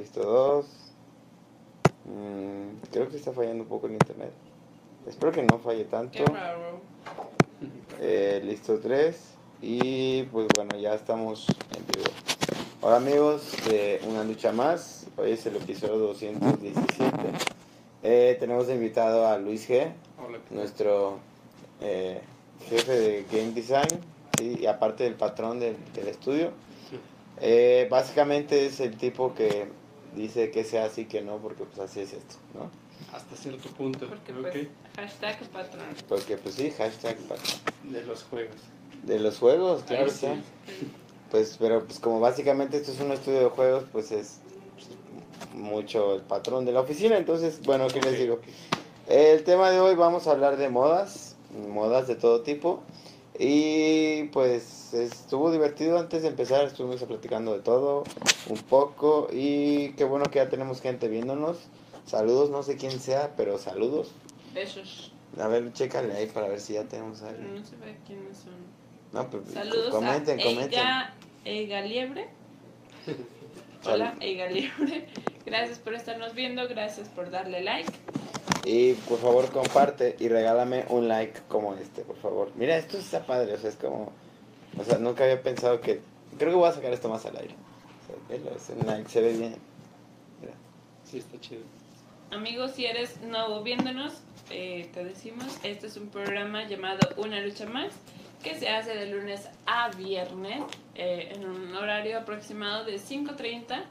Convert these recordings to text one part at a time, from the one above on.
listo 2. Mm, creo que está fallando un poco el internet. Espero que no falle tanto. Eh, listo 3. Y pues bueno, ya estamos en vivo. Hola amigos de Una Lucha Más. Hoy es el episodio 217. Eh, tenemos invitado a Luis G, Hola. nuestro eh, jefe de Game Design, ¿sí? y aparte del patrón del, del estudio. Eh, básicamente es el tipo que dice que sea así, que no, porque pues así es esto, ¿no? Hasta cierto punto. Porque pues, hashtag patrón. Porque pues sí, hashtag patrón. De los juegos. De los juegos, claro está. sí. Pues, pero pues como básicamente esto es un estudio de juegos, pues es mucho el patrón de la oficina. Entonces, bueno, ¿qué les digo? El tema de hoy vamos a hablar de modas, modas de todo tipo. Y pues estuvo divertido antes de empezar, estuvimos platicando de todo un poco. Y qué bueno que ya tenemos gente viéndonos. Saludos, no sé quién sea, pero saludos. Besos. A ver, chécale ahí para ver si ya tenemos a alguien. No se ve quiénes son. No, pues Saludos comenten, a comenten. Eiga, Eiga Liebre. Hola, Eiga Liebre. Gracias por estarnos viendo, gracias por darle like. Y por favor comparte y regálame un like como este, por favor. Mira, esto está padre, o sea, es como... O sea, nunca había pensado que... Creo que voy a sacar esto más al aire. O sea, velo, es un like, se ve bien. Mira. Sí, está chido. Amigos, si eres nuevo viéndonos, eh, te decimos, este es un programa llamado Una Lucha Más, que se hace de lunes a viernes, eh, en un horario aproximado de 5.30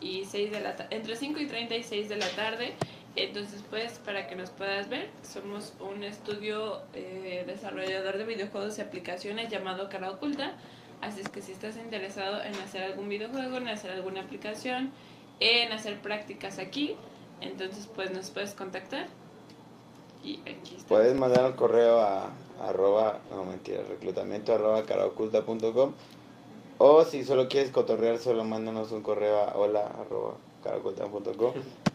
y 6 de la entre 5 y 30 y 6 de la tarde. Entonces, pues, para que nos puedas ver, somos un estudio eh, desarrollador de videojuegos y aplicaciones llamado Cara Oculta. Así es que si estás interesado en hacer algún videojuego, en hacer alguna aplicación, en hacer prácticas aquí, entonces pues nos puedes contactar. Y aquí está. Puedes mandar un correo a arroba, no mentira, reclutamiento arroba caraoculta.com o si solo quieres cotorrear, solo mándanos un correo a hola arroba caraoculta.com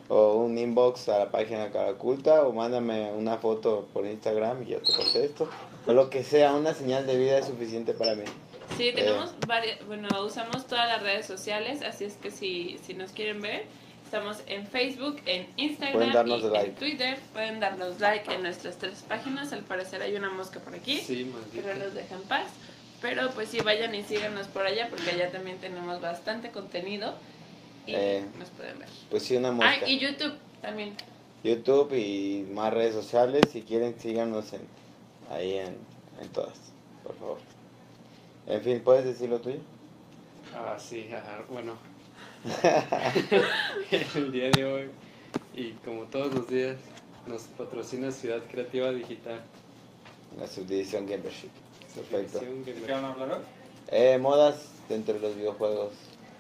o un inbox a la página Caraculta o mándame una foto por Instagram y yo te contesto. O lo que sea, una señal de vida es suficiente para mí. Sí, tenemos varias, bueno, usamos todas las redes sociales, así es que si, si nos quieren ver, estamos en Facebook, en Instagram Pueden darnos y like. en Twitter. Pueden darnos like en nuestras tres páginas. Al parecer hay una mosca por aquí, Sí, maldito. nos deja en paz. Pero pues sí, vayan y síganos por allá porque allá también tenemos bastante contenido y Eh, nos pueden ver. Pues sí, una mosca. Ah, y YouTube también. YouTube y más redes sociales. Si quieren, síganos en, ahí en, en todas, por favor. En fin, ¿puedes decir lo tuyo? Ah, sí, ajá, bueno. El día de hoy, y como todos los días, nos patrocina Ciudad Creativa Digital. La subdivisión Gamership. Perfecto. ¿De qué van a hablar hoy? Eh, modas dentro de los videojuegos.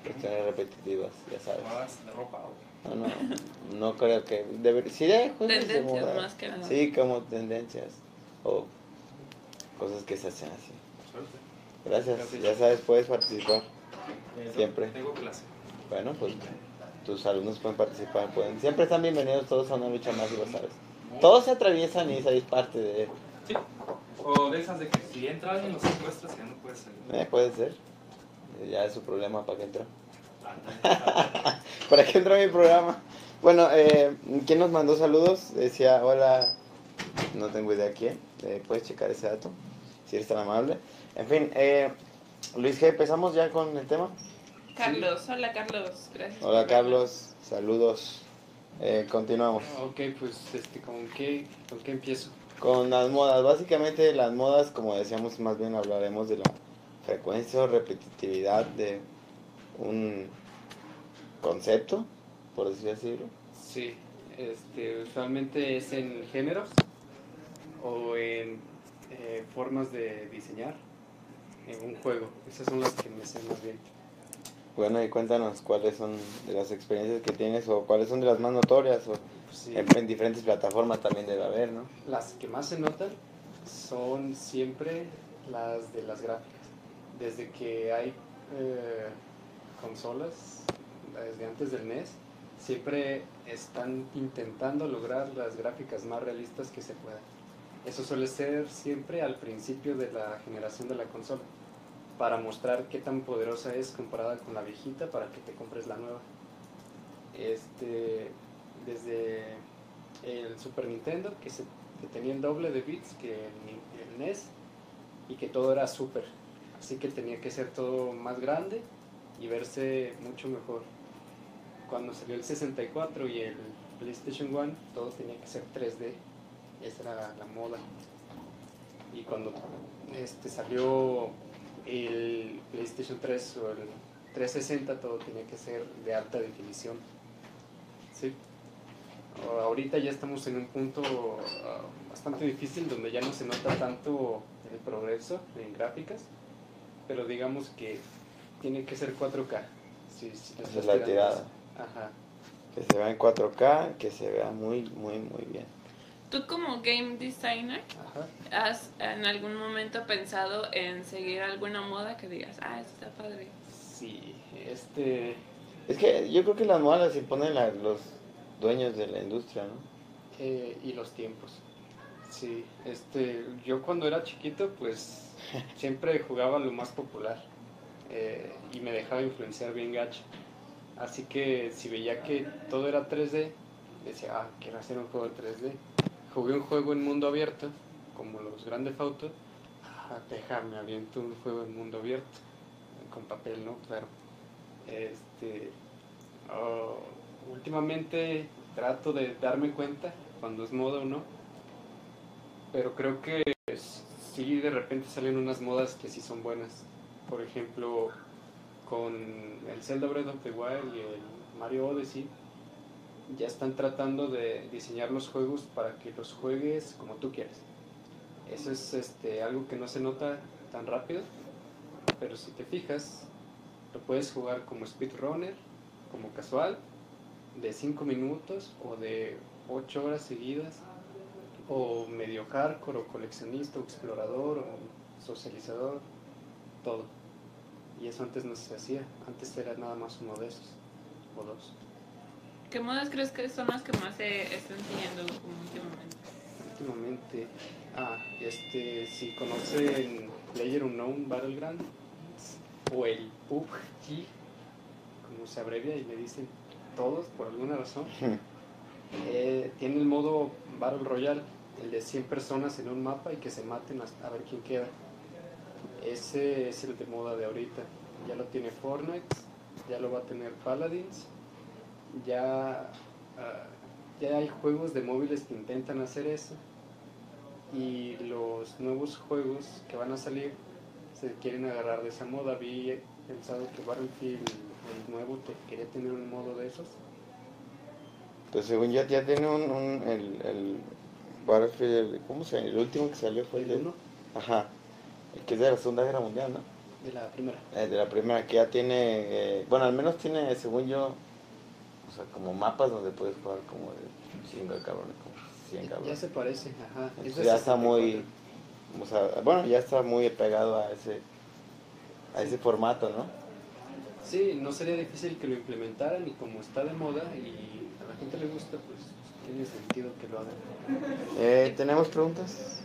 Cuestiones repetitivas, ya sabes. Modas de ropa. o- No, no, no creo que... Deber... Sí, de juegos de Tendencias moda. más que nada. Sí, como tendencias. O cosas que se hacen así. Suerte. Gracias. Gracias. Ya sabes, puedes participar. Siempre. Tengo clase. Bueno, pues tus alumnos pueden participar. Pueden... Siempre están bienvenidos todos a una lucha más y lo sabes. Todos se atraviesan y esa es parte de... Sí. O de esas de que si entra alguien los secuestras ya no puedes salir. Eh, puede ser. Ya es su problema para que entra. Ah, ¿Para qué entró mi programa? Bueno, eh, ¿quién nos mandó saludos? Decía, hola, no tengo idea quién. Eh, ¿Puedes checar ese dato? Si eres tan amable. En fin, eh, Luis G, ¿empezamos ya con el tema? Carlos, hola Carlos, gracias. Hola Carlos, saludos. Eh, continuamos. Ok, pues, este, ¿con qué, ¿con qué empiezo? Con las modas, básicamente las modas, como decíamos, más bien hablaremos de la frecuencia o repetitividad de un concepto, por así decirlo. Sí, este, usualmente es en géneros o en eh, formas de diseñar en un juego. Esas son las que me sé más bien. Bueno, y cuéntanos cuáles son de las experiencias que tienes o cuáles son de las más notorias o sí, en, en diferentes plataformas también debe haber, ¿no? las que más se notan son siempre las de las gráficas. Desde que hay eh, consolas, desde antes del NES, siempre están intentando lograr las gráficas más realistas que se puedan. Eso suele ser siempre al principio de la generación de la consola, para mostrar qué tan poderosa es comparada con la viejita para que te compres la nueva. Este, desde el Super Nintendo, que, se, que tenía el doble de bits que el, NES, y que todo era super. Así que tenía que ser todo más grande y verse mucho mejor. Cuando salió el 64 y el PlayStation 1, todo tenía que ser 3D. Esa era la moda. Y cuando este, salió el PlayStation 3 o el 360, todo tenía que ser de alta definición. Sí. Ahorita ya estamos en un punto ah, bastante difícil donde ya no se nota tanto el progreso en gráficas, pero digamos que tiene que ser 4K. Si, si Esa es la tirada. Ajá. Que se vea en 4K, que se vea muy, muy, muy bien. Tú como game designer, Ajá. ¿has en algún momento pensado en seguir alguna moda que digas, ah, esto está padre? Sí, este, Es que yo creo que las modas las imponen la- los dueños de la industria, ¿no? eh, y los tiempos. Sí, este, yo cuando era chiquito, pues siempre jugaba lo más popular eh, y me dejaba influenciar bien gacho. Así que si veía que todo era 3D, decía, ah, quiero hacer un juego de 3D. Jugué un juego en mundo abierto, como los Grande Auto. Ah, déjame, aviento un juego en mundo abierto, con papel, ¿no? Claro. Este, oh, últimamente trato de darme cuenta cuando es moda o no, pero creo que sí de repente salen unas modas que sí son buenas. Por ejemplo, con el Zelda Breath of the Wild y el Mario Odyssey, ya están tratando de diseñar los juegos para que los juegues como tú quieres. Eso es este, algo que no se nota tan rápido, pero si te fijas, lo puedes jugar como speedrunner, como casual, de 5 minutos o de 8 horas seguidas, o medio hardcore, o coleccionista, o explorador, o socializador, todo. Y eso antes no se hacía, antes era nada más uno de esos, o dos. ¿Qué modas crees que son las que más se están siguiendo como últimamente? Últimamente, ah, este, si conocen Player Unknown Battleground, o el PUBG, como se abrevia y le dicen todos por alguna razón, eh, tiene el modo Battle Royale, el de 100 personas en un mapa y que se maten a ver quién queda. Ese es el de moda de ahorita. Ya lo tiene Fortnite, ya lo va a tener Paladins, ya, ah, ya hay juegos de móviles que intentan hacer eso. Y los nuevos juegos que van a salir se quieren agarrar de esa moda. Vi pensado que Battlefield, el nuevo, te quería tener un modo de esos. Pues según yo ya tiene un, Battlefield, ¿cómo se? El último que salió fue el de... uno Ajá, el que es de la Segunda Guerra Mundial, ¿no? de la primera. Eh, de la primera, que ya tiene, eh, bueno, al menos tiene, según yo, o sea, como mapas donde puedes jugar como de chingo de cabrones, como 100 Ya cabrones. se parece, ajá. Entonces ya está muy, 64. o sea, bueno, ya está muy pegado a ese, a ese formato, ¿no? Sí, no sería difícil que lo implementaran y como está de moda y a la gente le gusta, pues tiene sentido que lo hagan. Eh, ¿Tenemos preguntas?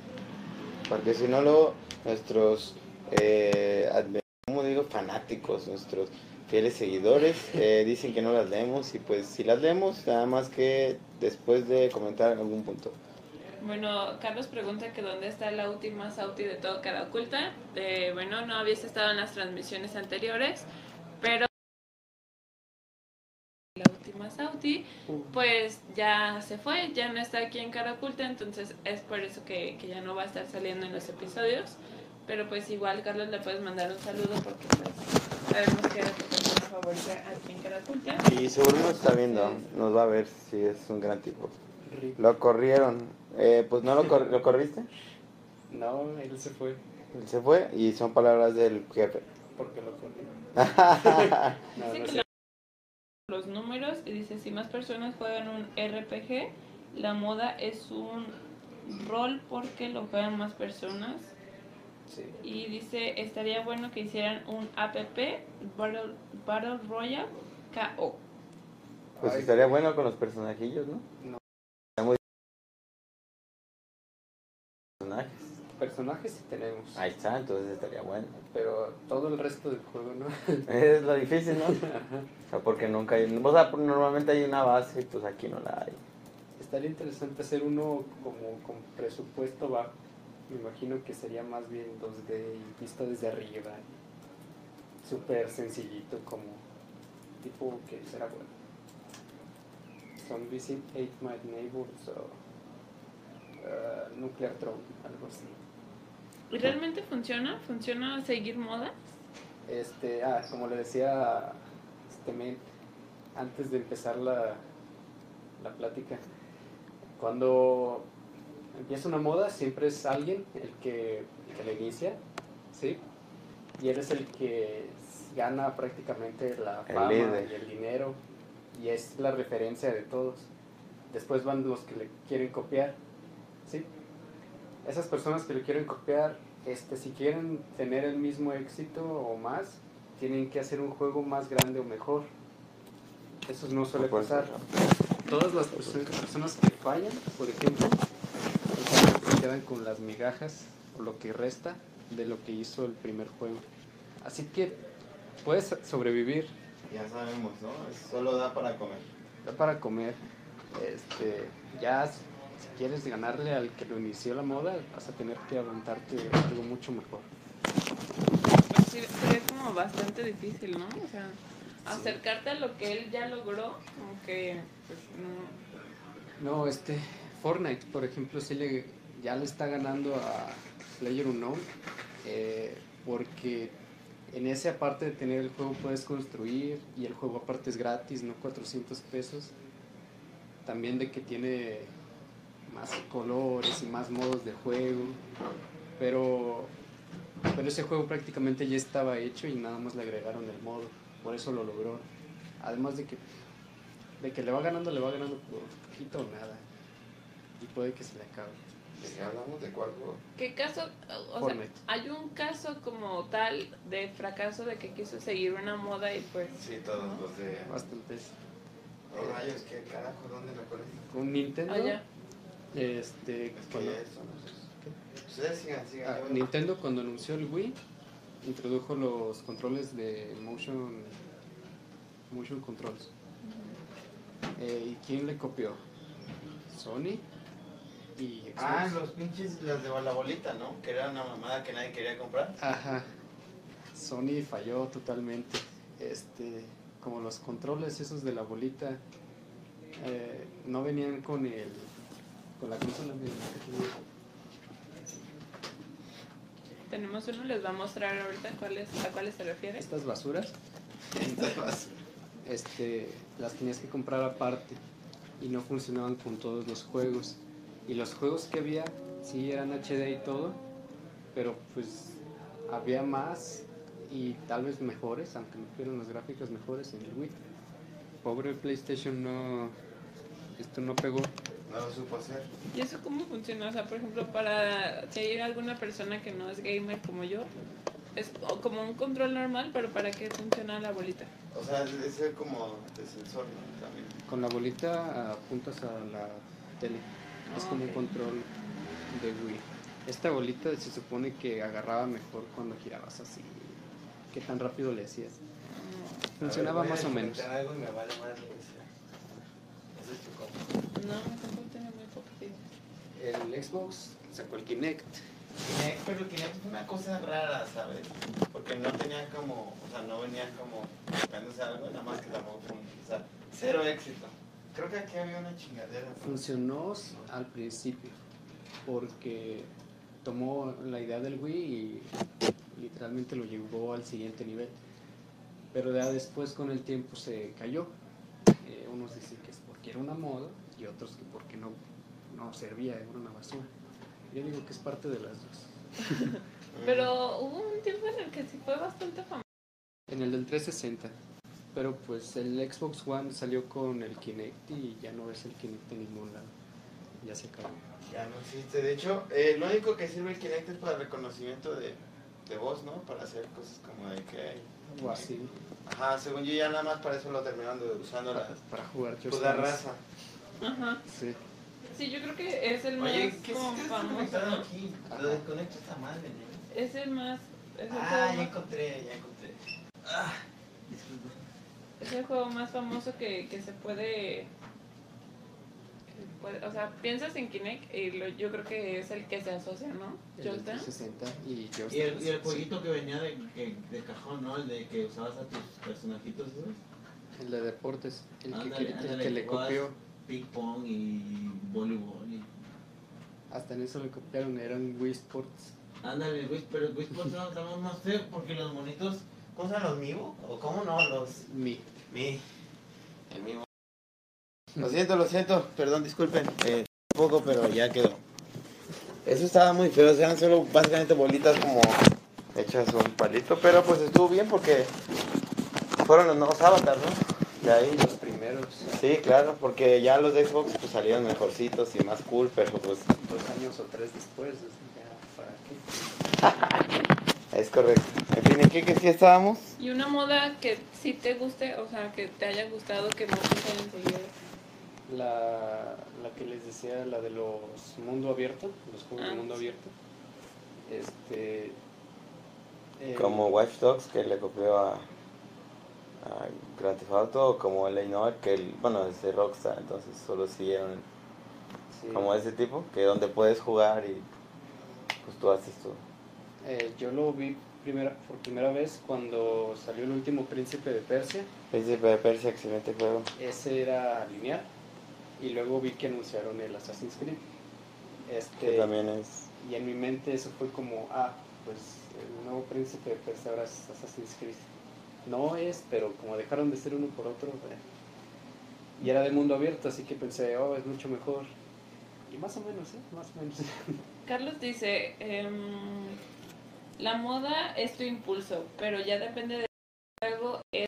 Porque si no, luego nuestros, eh, ¿cómo digo? Fanáticos, nuestros fieles seguidores eh, dicen que no las leemos y pues si las leemos, nada más que después de comentar en algún punto. Bueno, Carlos pregunta que dónde está la última Sauti de todo cara oculta. Eh, bueno, no habías estado en las transmisiones anteriores, pero pues ya se fue, ya no está aquí en cara oculta, entonces es por eso que, que ya no va a estar saliendo en los episodios. Pero pues igual, Carlos, le puedes mandar un saludo porque pues sabemos que eres tu persona favorita aquí en cara oculta. Y seguro nos está viendo, nos va a ver si es un gran tipo. Lo corrieron, eh, pues no lo, cor- lo corriste, No, él se fue él se fue y son palabras del jefe. porque lo corrió. No, no sé. Los números y dice si más personas juegan un RPG, la moda es un rol porque lo juegan más personas. Sí. Y dice, estaría bueno que hicieran un APP, Battle, Battle Royale KO. Pues Ay. estaría bueno con los personajillos, ¿no? No. Personajes. Pers- personajes sí tenemos. Ahí está, entonces estaría bueno. Pero todo el resto del juego, ¿no? Es lo difícil, ¿no? O sea, porque nunca hay... O sea, normalmente hay una base y pues aquí no la hay. Estaría interesante hacer uno como con presupuesto bajo. Me imagino que sería más bien 2D y visto desde arriba. Súper sencillito, como tipo que será bueno. Zombies 8 Might Neighbors o uh, Nuclear Throne, algo así. ¿Y realmente funciona? ¿Funciona seguir moda? Este, ah, como le decía este men, antes de empezar la, la plática, cuando empieza una moda siempre es alguien el que, el que la inicia, ¿sí? Y él es el que gana prácticamente la fama y el dinero y es la referencia de todos. Después van los que le quieren copiar, ¿sí? Esas personas que le quieren copiar, este, si quieren tener el mismo éxito o más, tienen que hacer un juego más grande o mejor. Eso no suele pasar. Todas las perso- personas que fallan, por ejemplo, se quedan con las migajas o lo que resta de lo que hizo el primer juego. Así que puedes sobrevivir, Ya sabemos, ¿no? Es- Solo da para comer. da para comer. Este, ya si quieres ganarle al que lo inició la moda, vas a tener que aventarte algo mucho mejor. Pues sí, sería como bastante difícil, ¿no? O sea, acercarte a lo que él ya logró, como que, pues, no. No, este, Fortnite, por ejemplo, sí le, ya le está ganando a PlayerUnknown eh, porque en esa parte de tener el juego puedes construir y el juego aparte es gratis, no 400 pesos. También de que tiene más colores y más modos de juego, pero, pero ese juego prácticamente ya estaba hecho y nada más le agregaron el modo, por eso lo logró. Además de que de que le va ganando, le va ganando por poquito o nada. Y puede que se le acabe. hablamos de cuál juego? ¿Qué caso? O sea, hay un caso como tal de fracaso de que quiso seguir una moda y pues. Sí, todos los de... Bastantes. Oh, rayos, ¿qué carajo? ¿Dónde lo pones? Con Nintendo, Allá. Este, Es cuando- ya eso, no sé. Ustedes sigan, ah, Nintendo cuando anunció el Wii, introdujo los controles de motion, motion controls. Eh, ¿Y quién le copió? Sony y Xbox. Ah, los pinches, las de la bolita, ¿no? Que era una mamada que nadie quería comprar. Ajá. Sony falló totalmente. Este, como los controles esos de la bolita eh, no venían con el con la que tenía. Tenemos uno, les va a mostrar ahorita cuáles, a cuáles se refiere. Estas basuras, este, las tenías que comprar aparte y no funcionaban con todos los juegos. Y los juegos que había, sí eran HD y todo, pero pues había más y tal vez mejores, aunque no fueran las gráficas mejores en el Wii. Pobre PlayStation no, esto no pegó. No lo supo hacer. ¿Y eso cómo funciona? O sea, por ejemplo, para si hay alguna persona que no es gamer como yo, es como un control normal, pero ¿para qué funciona la bolita? O sea, es como de sensor, ¿no? También. Con la bolita apuntas a la tele. Es como un control de Wii. Esta bolita se supone que agarraba mejor cuando girabas así. ¿Qué tan rápido le hacías? Funcionaba A ver, voy a más o menos. algo y me vale más No, tampoco tiene muy poco. El Xbox sacó el Kinect. Kinect, pero el Kinect fue una cosa rara, ¿sabes? Porque no tenía como, o sea, no venía como buscándose algo, nada más que tampoco fue un, o sea, cero éxito. Creo que aquí había una chingadera. Funcionó al principio porque tomó la idea del Wii y literalmente lo llevó al siguiente nivel. Pero ya después con el tiempo se cayó. Eh, unos dicen que es porque era una moda y otros que porque no, no servía, era una basura. Yo digo que es parte de las dos. Pero hubo un tiempo en el que sí fue bastante famoso. En el del 360. Pero pues el Xbox One salió con el Kinect y ya no ves el Kinect en ningún lado. Ya se acabó. Ya no existe. De hecho, eh, lo único que sirve el Kinect es para reconocimiento de, de voz, ¿no? Para hacer cosas como de que hay. O así. Ajá, según yo ya nada más para eso lo terminaron de- usando la, Para jugar pues, la raza. Ajá. Sí. sí, yo creo que es el más Oye, ¿qué como se está famoso, aquí? Lo desconecto esta madre, ¿no? Es el más... Es el, Ah, ya más, encontré, ya encontré. Ah, disculpa. es el juego más famoso que, que se puede... que puede- O sea, piensas en Kinect y lo- yo creo que es el que se asocia, ¿no? El Just Dance. 360 y Y el, y el sí. jueguito que venía de, que- de cajón, ¿no? El de que usabas a tus personajitos, ¿sabes? El de deportes, el que, Ándale, que- el ándale, que le copió. Ping pong y voleibol. Y... Hasta en eso le copiaron, eran Wii Sports. Ándale, Wii, pero Wii Sports no, no, no sé, porque los monitos. ¿Cómo llaman los Mivo? ¿O cómo no? Los. Mi. Mi. El Mivo. Lo siento, lo siento, perdón, disculpen. Eh, un poco, pero ya quedó. Eso estaba muy feo, eran solo básicamente bolitas como hechas un palito, pero pues estuvo bien porque fueron los nuevos avatars, ¿no? De ahí. Los primeros, Sí, claro, porque ya los de Xbox pues, salieron mejorcitos y más cool, pero pues dos años o tres después, ya, ¿para qué? es correcto. En fin, ¿en qué, qué sí estábamos? Y una moda que sí te guste, o sea, que te haya gustado, que muchos hayan seguido. La, la que les decía, la de los mundo abierto, los juegos Ah, de mundo sí. abierto. Este. eh, Como Watch Dogs, que le copió a, a Grand Theft Auto, o como el Noir, que el, bueno, es de Rockstar, entonces solo siguieron sí. como ese tipo, que donde puedes jugar y pues tú haces todo. Eh, yo lo vi primera, por primera vez cuando salió el último Príncipe de Persia. Príncipe de Persia, excelente juego. Ese era lineal. Y luego vi que anunciaron el Assassin's Creed. Que Este, también es... Y en mi mente eso fue como, ah, pues el nuevo Príncipe de Persia ahora es Assassin's Creed. No es, pero como dejaron de ser uno por otro. eh, Y era de mundo abierto, así que pensé, oh, es mucho mejor. Y más o menos, ¿eh? Más o menos. Carlos dice, em, la moda es tu impulso, pero ya depende del juego. Es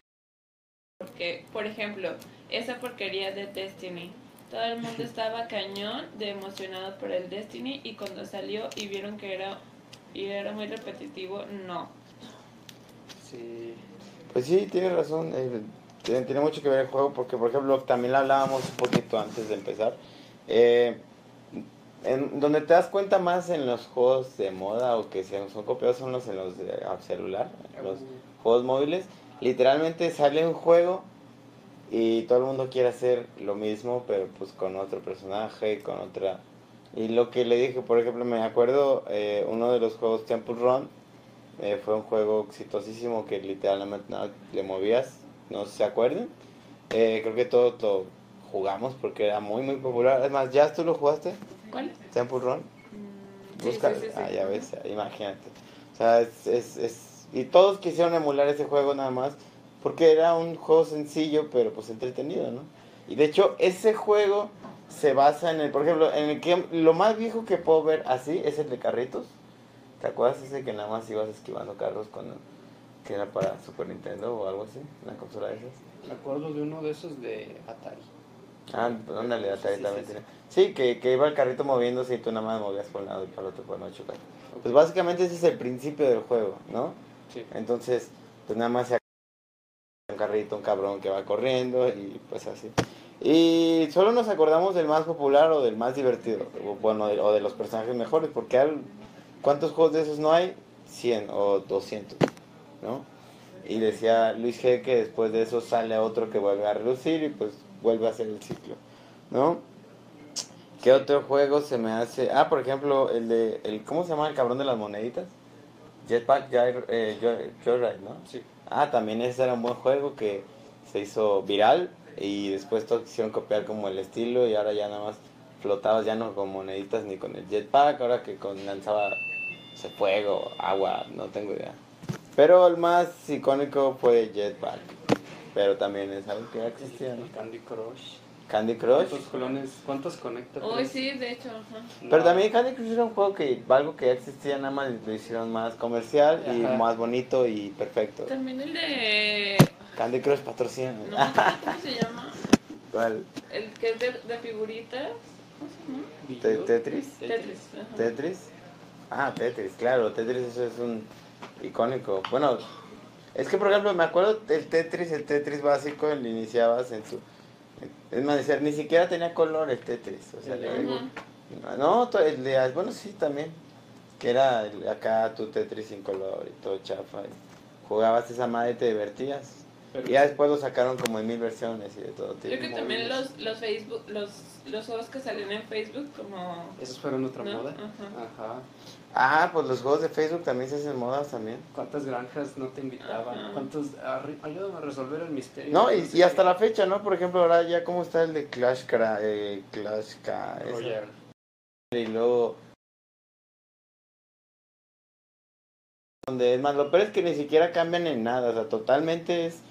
porque, por ejemplo, esa porquería de Destiny. Todo el mundo estaba cañón de emocionado por el Destiny y cuando salió y vieron que era y era muy repetitivo, no. Sí. Pues sí, tienes razón. eh, tiene, tiene mucho que ver el juego porque, por ejemplo, también lo hablábamos un poquito antes de empezar. eh, en, donde te das cuenta más en los juegos de moda o que sean- son copiados son los en los de ah, celular, los juegos móviles. Literalmente sale un juego y todo el mundo quiere hacer lo mismo, pero pues con otro personaje, con otra... Y lo que le dije, por ejemplo, me acuerdo eh, uno de los juegos Temple Run, eh, fue un juego exitosísimo que literalmente nada, le movías, no se acuerdan. Eh, creo que todos lo jugamos porque era muy, muy popular. Además, ¿ya tú lo jugaste? ¿Cuál? Temple Run. Mm, Busca, sí, sí, sí. ah, ya ves, imagínate. O sea, es, es, es- Y todos quisieron emular ese juego nada más, porque era un juego sencillo, pero pues entretenido, ¿no? Y de hecho, ese juego se basa en el, por ejemplo, en el que lo más viejo que puedo ver así es el de carritos. ¿Te acuerdas ese que nada más ibas esquivando carros cuando que era para Super Nintendo o algo así? Una consola de esas. Me acuerdo de uno de esos de Atari. Ah, pues ándale, Atari Sí, también sí, sí. tiene. Sí, que, que iba el carrito moviéndose y tú nada más movías por un lado y para el otro para no chocar. Pues básicamente ese es el principio del juego, ¿no? Sí. Entonces, pues nada más se un carrito, un cabrón que va corriendo y pues así. Y solo nos acordamos del más popular o del más divertido, o bueno, de- o de los personajes mejores, porque al- ¿cuántos juegos de esos no hay? 100 o 200, ¿no? Y decía Luis G que después de eso sale otro que vuelve a relucir y pues vuelve a hacer el ciclo, ¿no? ¿Qué otro juego se me hace? Ah, por ejemplo, el de, el, ¿cómo se llama el cabrón de las moneditas? Jetpack Joy- eh, Joyride, ¿no? Sí. Ah, también ese era un buen juego que se hizo viral y después todos quisieron copiar como el estilo y ahora ya nada más flotabas ya no con moneditas ni con el jetpack, ahora que con lanzaba sé, fuego, agua, no tengo idea. Pero el más icónico fue Jetpack, pero también es algo que ya existía, ¿no? Candy Crush. Candy Crush. ¿Cuántos clones? ¿Cuántos conecta? Hoy sí, de hecho, ajá. Pero también Candy Crush era un juego que algo que ya existía, nada más lo hicieron más comercial y Ajá. más bonito y perfecto. También el de... Candy Crush patrocina. No, ¿cómo se llama? ¿Cuál? El que es de, de figuritas. ¿Cómo se llama? Te- Tetris. Tetris. ajá. Tetris. Ah, Tetris, claro, Tetris eso es un icónico. Bueno, es que por ejemplo me acuerdo del Tetris, el Tetris básico, el iniciabas en su Es más, decir, ni siquiera tenía color el Tetris. O sea, El le- no, to- el de- bueno, sí, también. Que era el- acá tu Tetris sin color y todo chafa. y jugabas esa madre y te divertías. Pero Y ya después lo sacaron como en mil versiones y de todo tipo. Yo creo que también los, los Facebook, los, los juegos que salen en Facebook, como. Esos fueron otra ¿no? moda. Ajá. Ajá. Ah, pues los juegos de Facebook también se hacen modas también. ¿Cuántas granjas no te invitaban? ¿Cuántos? Ayúdame a resolver el misterio. No, y, hasta la fecha, ¿no? Por ejemplo, ahora ya cómo está el de Clash Cra eh, Clash. Royale. Y luego... Donde es más, lo peor es que ni siquiera cambian en nada, o sea, totalmente es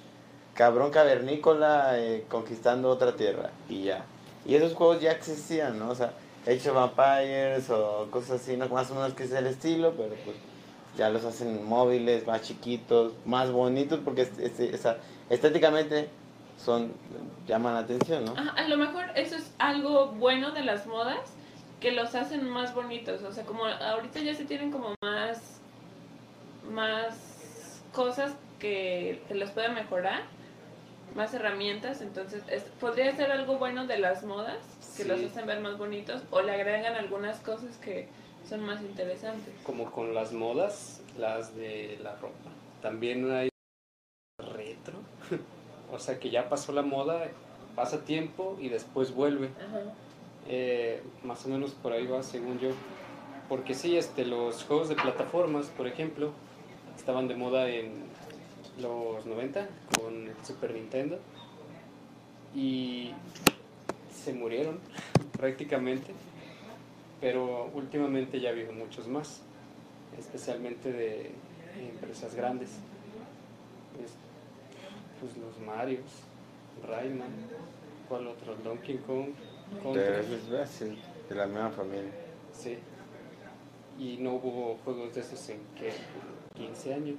cabrón cavernícola eh, conquistando otra tierra y ya. Y esos juegos ya existían, ¿no? O sea, Age of Vampires o cosas así, ¿no? Más o menos que es el estilo, pero pues ya los hacen móviles, más chiquitos, más bonitos, porque es- es- estéticamente son llaman la atención, ¿no? Ajá, a lo mejor eso es algo bueno de las modas, que los hacen más bonitos. O sea, como ahorita ya se tienen como más, más cosas que, que los pueden mejorar, más herramientas. Entonces, es- podría ser algo bueno de las modas, que Sí. los hacen ver más bonitos, o le agregan algunas cosas que son más interesantes. Como con las modas, las de la ropa. También hay retro. o sea que ya pasó la moda, pasa tiempo y después vuelve. Ajá. Eh, más o menos por ahí va, según yo. Porque sí, este, los juegos de plataformas, por ejemplo, estaban de moda en los 90 con el Super Nintendo. Y se murieron prácticamente. Pero últimamente ya ha habido muchos más, especialmente de empresas grandes. Es- pues los Marios, Rayman, ¿cuál otro? Donkey Kong. Contra. De, la misma familia. Sí. Y no hubo juegos de esos en que 15 años.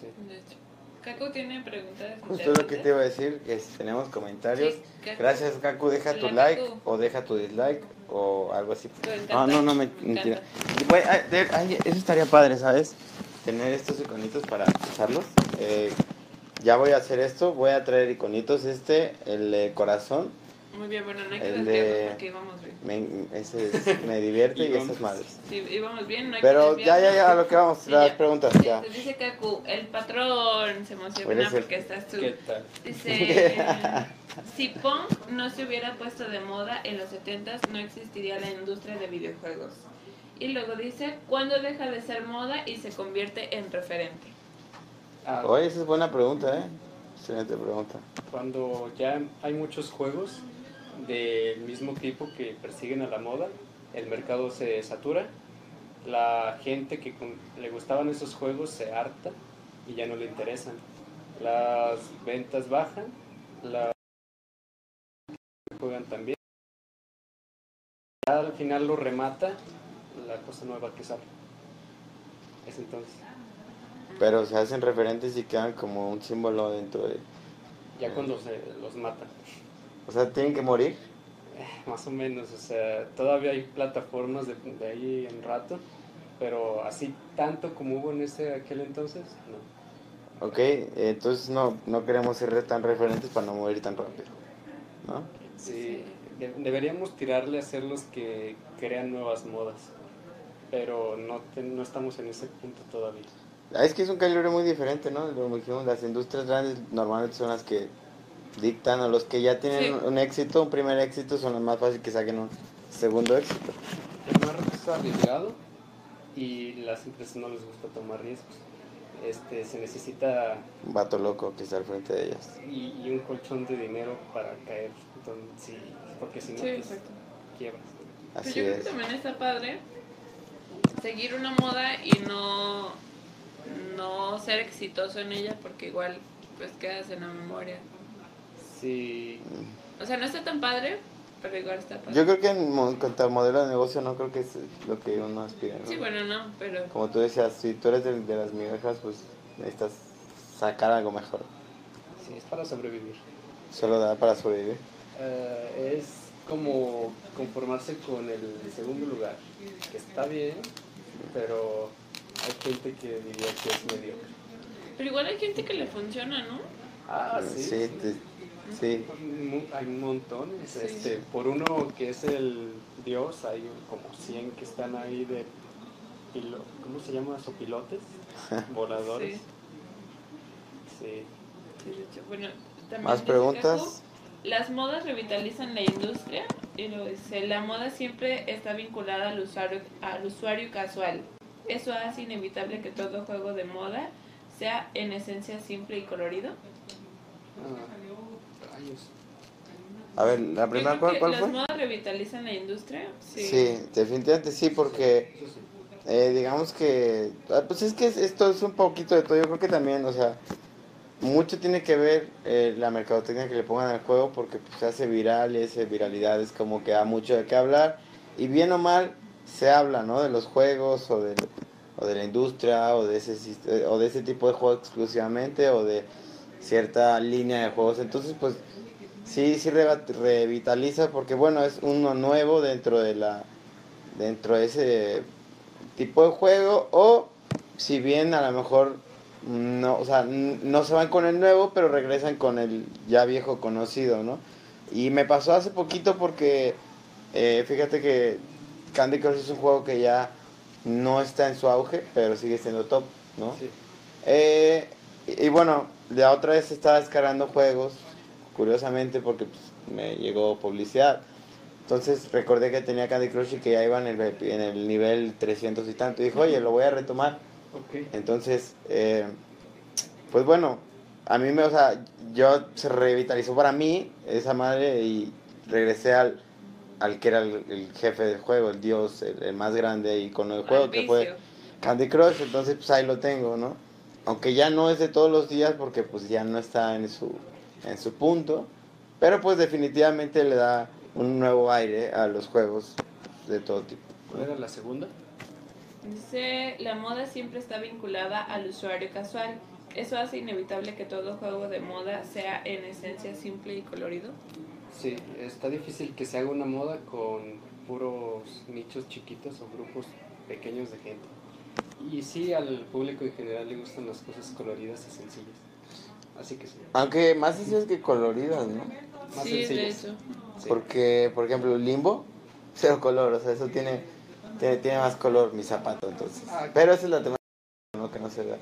Sí. De hecho. Caco tiene preguntas. Justo lo que te iba a decir, que si tenemos comentarios. Sí, Caco. Gracias, Kaku. Deja tu Hola, like Kaku. o deja tu dislike o algo así. Encanta, No, no, no, me, me mentira. Güey, ay, ay, eso estaría padre, ¿sabes? Tener estos iconitos para usarlos. Eh, ya voy a hacer esto. Voy a traer iconitos. Este, el de corazón. Muy bien, bueno, no hay que El desviarnos de- porque íbamos bien. Me, ese es- me divierte y Íbamos. esas madres. Sí, íbamos bien, no hay Pero que ya, ya, ya, a lo que vamos. Sí, Las ya. preguntas, ya. Este, Dice Kaku, el patrón se emociona porque estás tú. ¿Qué tal? Dice, si Pong no se hubiera puesto de moda en los 70s, no existiría la industria de videojuegos. Y luego dice, ¿cuándo deja de ser moda y se convierte en referente? Ah, Oye, esa es buena pregunta, ¿eh? Excelente pregunta. Cuando ya hay muchos juegos del mismo tipo que persiguen a la moda, el mercado se satura, la gente que le gustaban esos juegos se harta y ya no le interesan. Las ventas bajan, la juegan también. Ya al final lo remata la cosa nueva que sale. Es entonces, Pero se hacen referentes y quedan como un símbolo dentro de... ya cuando se los matan. O sea, tienen que morir. Más o menos, o sea, todavía hay plataformas de, de ahí en rato, pero así tanto como hubo en ese aquel entonces, no. Ok, entonces no, no queremos ser tan referentes para no morir tan rápido. ¿No? Sí, de- deberíamos tirarle a ser los que crean nuevas modas, pero no, te- no estamos en ese punto todavía. Ah, Es que es un calibre muy diferente, ¿no? Como dijimos, las industrias grandes normalmente son las que dictan, o los que ya tienen Sí. un éxito, un primer éxito, son los más fáciles que saquen un segundo éxito. Es más arriesgado y las empresas no les gusta tomar riesgos. Este, se necesita Un vato loco que está al frente de ellas. y, y un colchón de dinero para caer, entonces, sí, porque si no, Sí, pues, quiebras. Pero Así yo creo es. que también está padre seguir una moda y no, no ser exitoso en ella porque igual pues quedas en la memoria. Sí, O sea, no está tan padre, pero igual está padre. Yo creo que en, cuanto a modelo de negocio no creo que es lo que uno aspira. ¿no? Sí, bueno, no, pero... Como tú decías, si tú eres de, de las migajas, pues necesitas sacar algo mejor. sí, es para sobrevivir. Solo da para sobrevivir. Eh, es como conformarse con el segundo lugar, que está bien, pero hay gente que diría que es mediocre. Pero igual hay gente que le funciona, ¿no? Ah, sí. Sí, te- Sí. Hay un montón. Sí. Este, por uno que es el dios, hay como 100 que están ahí de. pilo- ¿Cómo se llama? ¿Sopilotes? Voladores. Sí, Sí. sí, de hecho, bueno, también ¿Más preguntas? Kaku, Las modas revitalizan la industria y lo dice, la moda siempre está vinculada al usuario, al usuario casual. Eso hace inevitable que todo juego de moda sea en esencia simple y colorido. Ah, A ver, la primera, ¿cuál, cuál las fue? modas revitalizan la industria. Sí. Sí, definitivamente sí, porque eh, digamos que, ah, pues es que es- esto es un poquito de todo, yo creo que también, o sea, mucho tiene que ver eh, la mercadotecnia que le pongan al juego porque pues, se hace viral y esa viralidad es como que da mucho de qué hablar y bien o mal se habla, ¿no? De los juegos o de, o de la industria o de, ese, o de ese tipo de juego exclusivamente o de cierta línea de juegos, entonces pues sí, sí revitaliza porque bueno, es uno nuevo dentro de la dentro de ese tipo de juego o si bien a lo mejor no, o sea, no se van con el nuevo, pero regresan con el ya viejo conocido, ¿no? Y me pasó hace poquito porque eh, fíjate que Candy Crush es un juego que ya no está en su auge, pero sigue siendo top, ¿no? Sí. Eh, y, y bueno, la otra vez estaba descargando juegos, curiosamente porque pues, me llegó publicidad. Entonces recordé que tenía Candy Crush y que ya iba en el, en el nivel 300 y tanto. Y dije, oye, lo voy a retomar. Entonces, eh, pues bueno, a mí me, o sea, yo se revitalizó para mí esa madre y regresé al, al que era el, el jefe del juego, el dios, el, el más grande icono del juego, que fue. Candy Crush, entonces pues ahí lo tengo, ¿no? Aunque ya no es de todos los días porque pues ya no está en su, en su punto, pero pues definitivamente le da un nuevo aire a los juegos de todo tipo. ¿Cuál era la segunda? Dice, la moda siempre está vinculada al usuario casual. Eso hace inevitable que todo juego de moda sea en esencia simple y colorido. Sí, está difícil que se haga una moda con puros nichos chiquitos o grupos pequeños de gente. Y sí, al público en general le gustan las cosas coloridas y sencillas. Así que sí. Aunque más sencillas que coloridas, ¿no? Más sí, de sencillas. hecho. Sí. Porque, por ejemplo, Limbo, cero color, o sea, eso tiene, tiene, tiene más color mi zapato, entonces. Ah, Pero esa es la temática, ¿no? Que no se vea.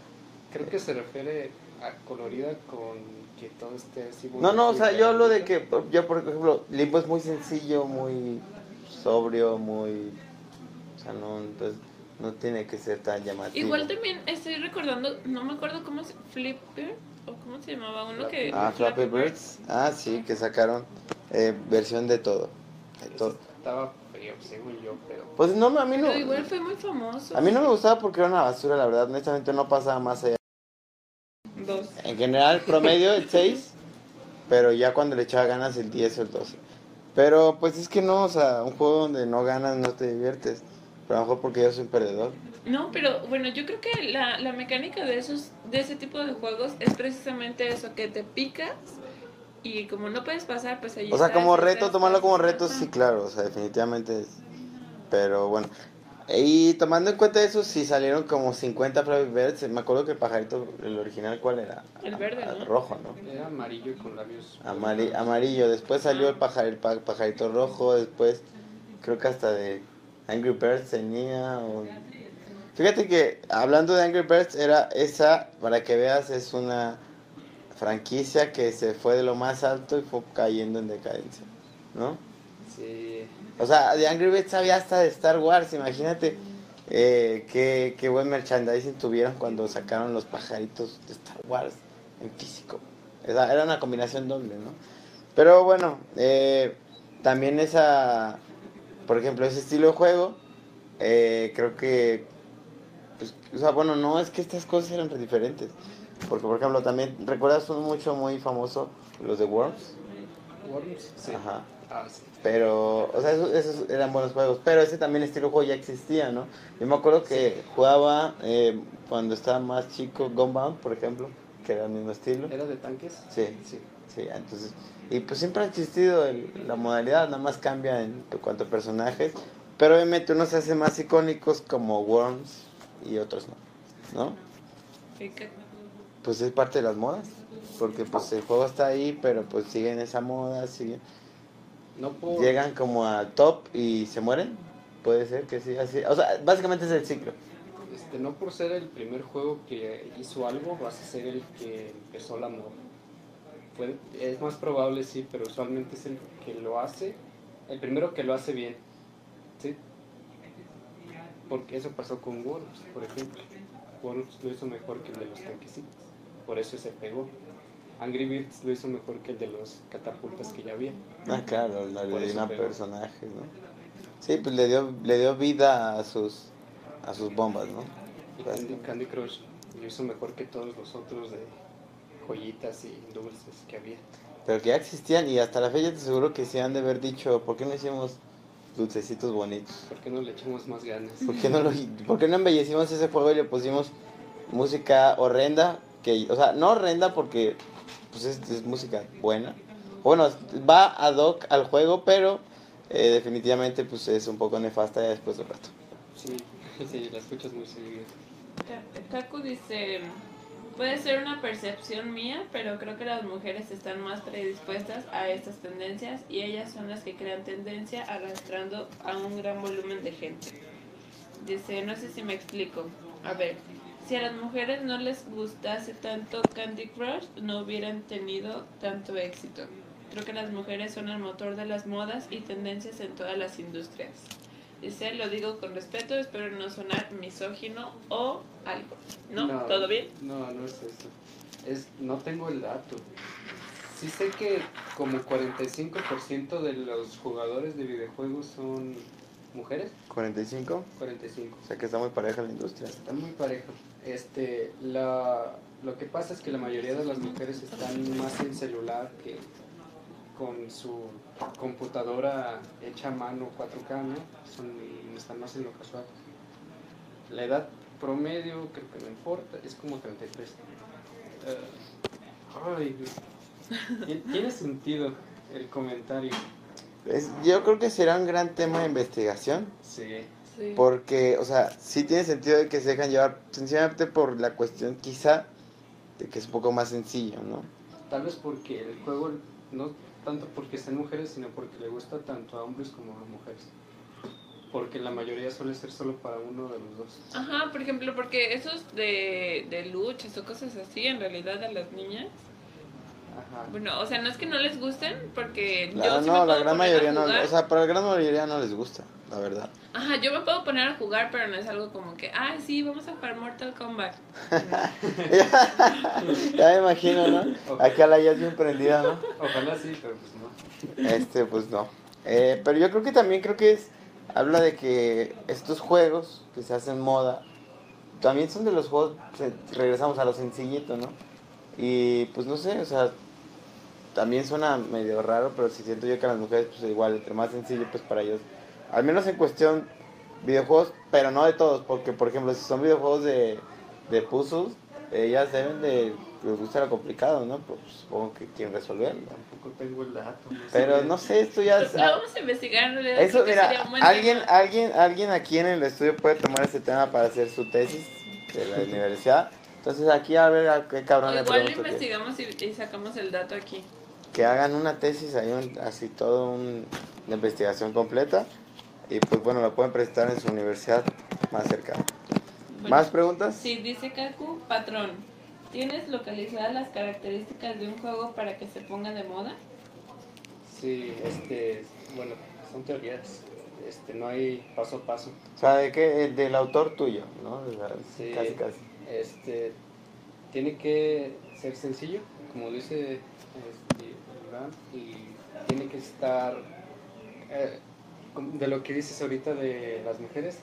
Creo que se refiere a colorida con que todo esté así. No, no, o sea, yo hablo de que, yo por ejemplo, Limbo es muy sencillo, muy sobrio, muy... O sea, no, entonces, no tiene que ser tan llamativo. Igual también estoy recordando, no me acuerdo cómo se... Flipper, o cómo se llamaba uno que... Ah, Flappy Birds. Ah, sí, que sacaron eh, versión de todo. De todo. Estaba feo, según yo, pero. Pues no, a mí no... Pero igual fue muy famoso. A mí no me gustaba porque era una basura, la verdad. Honestamente no pasaba más allá. Dos. En general, promedio el 6, pero ya cuando le echaba ganas el 10 o el 12. Pero pues es que no, o sea, un juego donde no ganas no te diviertes. Pero a lo mejor porque yo soy un perdedor. No, pero bueno, yo creo que la, la mecánica de esos de ese tipo de juegos es precisamente eso, que te picas y como no puedes pasar, pues ahí O sea, como reto, tomarlo como reto, sí, claro, o sea, definitivamente es. Pero bueno. Y tomando en cuenta eso, sí salieron como 50 Flappy Birds. Me acuerdo que el pajarito, el original, ¿cuál era? El verde, Ah, ¿no? Rojo, ¿no? Era amarillo y con labios. Amari- amarillo. Después salió el, pajar, el pa- pajarito rojo. Después creo que hasta de Angry Birds tenía. o- Fíjate que hablando de Angry Birds, era esa, para que veas, es una franquicia que se fue de lo más alto y fue cayendo en decadencia. ¿No? Sí. O sea, de Angry Birds había hasta de Star Wars, imagínate eh, qué, qué buen merchandising tuvieron cuando sacaron los pajaritos de Star Wars en físico. Era, era una combinación doble, ¿no? Pero bueno, eh, también esa, por ejemplo, ese estilo de juego, eh, creo que, pues, o sea, bueno, no, es que estas cosas eran diferentes. Porque, por ejemplo, también, ¿recuerdas uno mucho, muy famoso, los de Worms? Worms. Sí. Ajá. Ah, sí. Pero, o sea, esos, esos eran buenos juegos. Pero ese también estilo de juego ya existía, ¿no? Yo me acuerdo que jugaba eh, cuando estaba más chico Gunbound, por ejemplo, que era el mismo estilo. ¿Era de tanques? Sí, Sí. sí, entonces. Y pues siempre ha existido el- la modalidad, nada más cambia en cuanto a personajes. Pero obviamente unos se hacen más icónicos como Worms y otros no. ¿No? Pues es parte de las modas. Porque pues el juego está ahí, pero pues siguen esa moda, siguen... No por, Llegan como al top y se mueren. Puede ser que sí, así. O sea, básicamente es el ciclo. este, no por ser el primer juego que hizo algo, vas a ser el que empezó la moda. Puede- es más probable, sí, pero usualmente es el que lo hace, el primero que lo hace bien. ¿sí? Porque eso pasó con Worms, por ejemplo. Worms lo hizo mejor que el de los tanquecitos. Por eso se pegó. Angry Birds lo hizo mejor que el de los catapultas que ya había. Ah, claro, la pegó. personajes, ¿no? Sí, pues le dio, le dio vida a sus, a sus bombas, ¿no? Y Candy, Candy Crush lo hizo mejor que todos los otros de joyitas y dulces que había. Pero que ya existían y hasta la fecha te aseguro que se han de haber dicho, ¿por qué no hicimos dulcecitos bonitos? ¿Por qué no le echamos más ganas? ¿Por qué no, lo, por qué no embellecimos ese juego y le pusimos música horrenda? Que, o sea, no horrenda porque pues es, es música buena. Bueno, va ad hoc al juego, pero eh, definitivamente pues es un poco nefasta ya después de un rato. Sí, sí, la escuchas muy seguido. Ka- Kaku dice, puede ser una percepción mía, pero creo que las mujeres están más predispuestas a estas tendencias y ellas son las que crean tendencia arrastrando a un gran volumen de gente. Dice, no sé si me explico. A ver, si a las mujeres no les gustase tanto Candy Crush, no hubieran tenido tanto éxito. Creo que las mujeres son el motor de las modas y tendencias en todas las industrias. Dice, lo digo con respeto, espero no sonar misógino o algo. ¿No? ¿Todo bien? No, no es eso. Es, no tengo el dato. Sí sé que como 45% de los jugadores de videojuegos son mujeres. 45, 45. o sea que está muy pareja la industria. Está muy parejo. Este, la, lo que pasa es que la mayoría de las mujeres están más en celular que con su computadora hecha a mano 4K, ¿no? Son, están más en lo casual. La edad promedio, creo que no importa, es como 33. Eh, ay, Tien- tiene sentido el comentario. Es- yo creo que será un gran tema de investigación. Sí. Sí. Porque, o sea, sí tiene sentido de que se dejan llevar sencillamente por la cuestión quizá de que es un poco más sencillo, ¿no? Tal vez porque el juego, no tanto porque sean mujeres, sino porque le gusta tanto a hombres como a mujeres. Porque la mayoría suele ser solo para uno de los dos. Ajá, por ejemplo, porque esos de, de luchas o cosas así, en realidad a las niñas, Ajá. bueno, o sea, no es que no les gusten, porque No, yo sí me no, la gran mayoría no, o sea, para la gran mayoría no les gusta, la verdad. Ajá, yo me puedo poner a jugar, pero no es algo como que, ay, sí, vamos a jugar Mortal Kombat. ya me imagino, ¿no? Acá la ya es bien prendida, ¿no? Ojalá sí, pero pues no. Este, pues no. Eh, pero yo creo que también creo que es, habla de que estos juegos que se hacen moda, también son de los juegos, se- regresamos a lo sencillito, ¿no? Y pues no sé, o sea, también suena medio raro, pero sí siento yo que a las mujeres, pues igual, entre más sencillo, pues para ellos, al menos en cuestión videojuegos, pero no de todos, porque por ejemplo, si son videojuegos de, de puzzles, ellas deben de, les gusta lo complicado, ¿no? Pues supongo que quieren resolverlo. Tampoco tengo el dato. no sé. Pero no sé, esto ya. Lo vamos a investigar en realidad. Eso, mira, alguien, tema. alguien, alguien aquí en el estudio puede tomar este tema para hacer su tesis de la universidad. Entonces aquí a ver a qué cabrón le igual investigamos y, y sacamos el dato aquí. que hagan una tesis ahí, un- así todo un, una investigación completa. Y pues bueno, lo pueden presentar en su universidad más cercana. Bueno, ¿Más preguntas? Sí, dice Kaku, patrón, ¿tienes localizadas las características de un juego para que se ponga de moda? Sí, este, bueno, son teorías. Este, no hay paso a paso. O sea, de qué, El del autor tuyo, ¿no? O sea, Sí. Casi, casi. Este, tiene que ser sencillo, como dice este, y tiene que estar, eh, de lo que dices ahorita de las mujeres,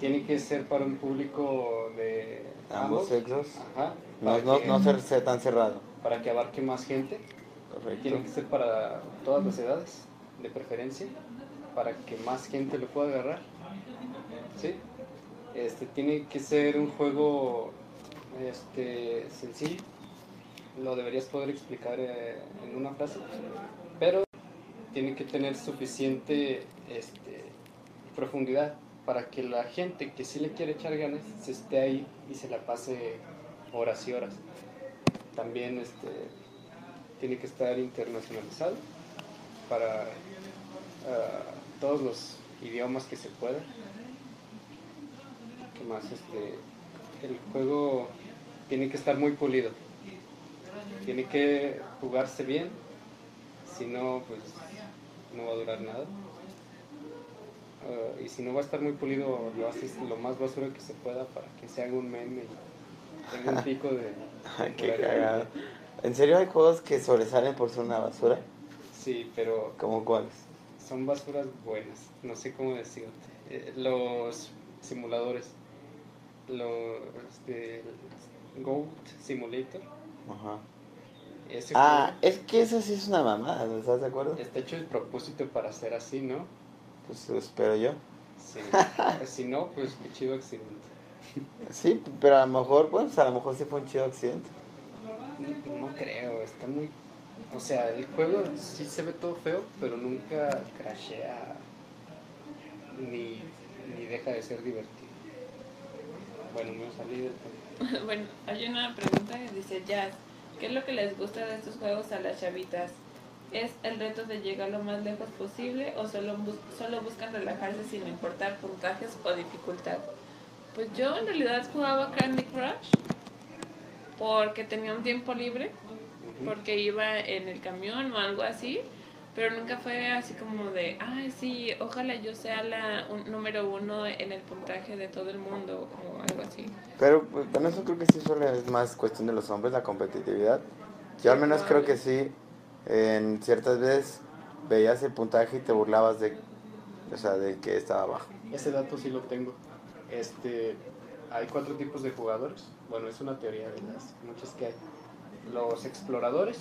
tiene que ser para un público de Ambos sexos. Ajá, No, no, que- no ser, ser tan cerrado. para que abarque más gente. Correcto. Tiene que ser para todas las edades, de preferencia, para que más gente lo pueda agarrar. ¿Sí? Este, tiene que ser un juego este, sencillo. Lo deberías poder explicar eh, en una frase. Pero tiene que tener suficiente este, profundidad. para que la gente que sí le quiere echar ganas se esté ahí y se la pase horas y horas. También este, tiene que estar internacionalizado para ah, todos los idiomas que se puedan. ¿Qué más? Este, el juego tiene que estar muy pulido. Tiene que jugarse bien, si no, pues no va a durar nada. Ah, y si no va a estar muy pulido, lo haces lo más basura que se pueda para que se haga un meme y tenga un pico de... Qué cagado. ¿En serio hay juegos que sobresalen por ser una basura? Sí, pero ¿Cómo cuáles? son basuras buenas, no sé cómo decirte. Eh, los simuladores, los de Goat Simulator, Ajá. ese Ah, es que eso sí es una mamada, ¿no estás de acuerdo? está hecho el propósito para ser así, ¿no? Pues espero yo. Sí. si no, pues qué chido accidente. Sí, pero a lo mejor, bueno, pues a lo mejor sí fue un chido accidente. No, no creo, está muy... O sea, el juego sí se ve todo feo, pero nunca crashea ni, ni deja de ser divertido. Bueno, me salí del tema. Bueno, hay una pregunta que dice Jazz, ¿qué es lo que les gusta de estos juegos a las chavitas? ¿Es el reto de llegar lo más lejos posible o solo, bus- solo buscan relajarse sin importar puntajes o dificultad? Pues yo en realidad jugaba Candy Crush porque tenía un tiempo libre, porque iba en el camión o algo así, pero nunca fue así como de, ay sí, ojalá yo sea la un- número uno en el puntaje de todo el mundo o algo así. Pero pues, bueno, eso creo que sí solo es más cuestión de los hombres, la competitividad. Yo al menos creo que sí, en ciertas veces veías el puntaje y te burlabas de, o sea, de que estaba abajo. Ese dato sí lo tengo. Este, hay cuatro tipos de jugadores. Bueno, es una teoría de las muchas que hay. Los exploradores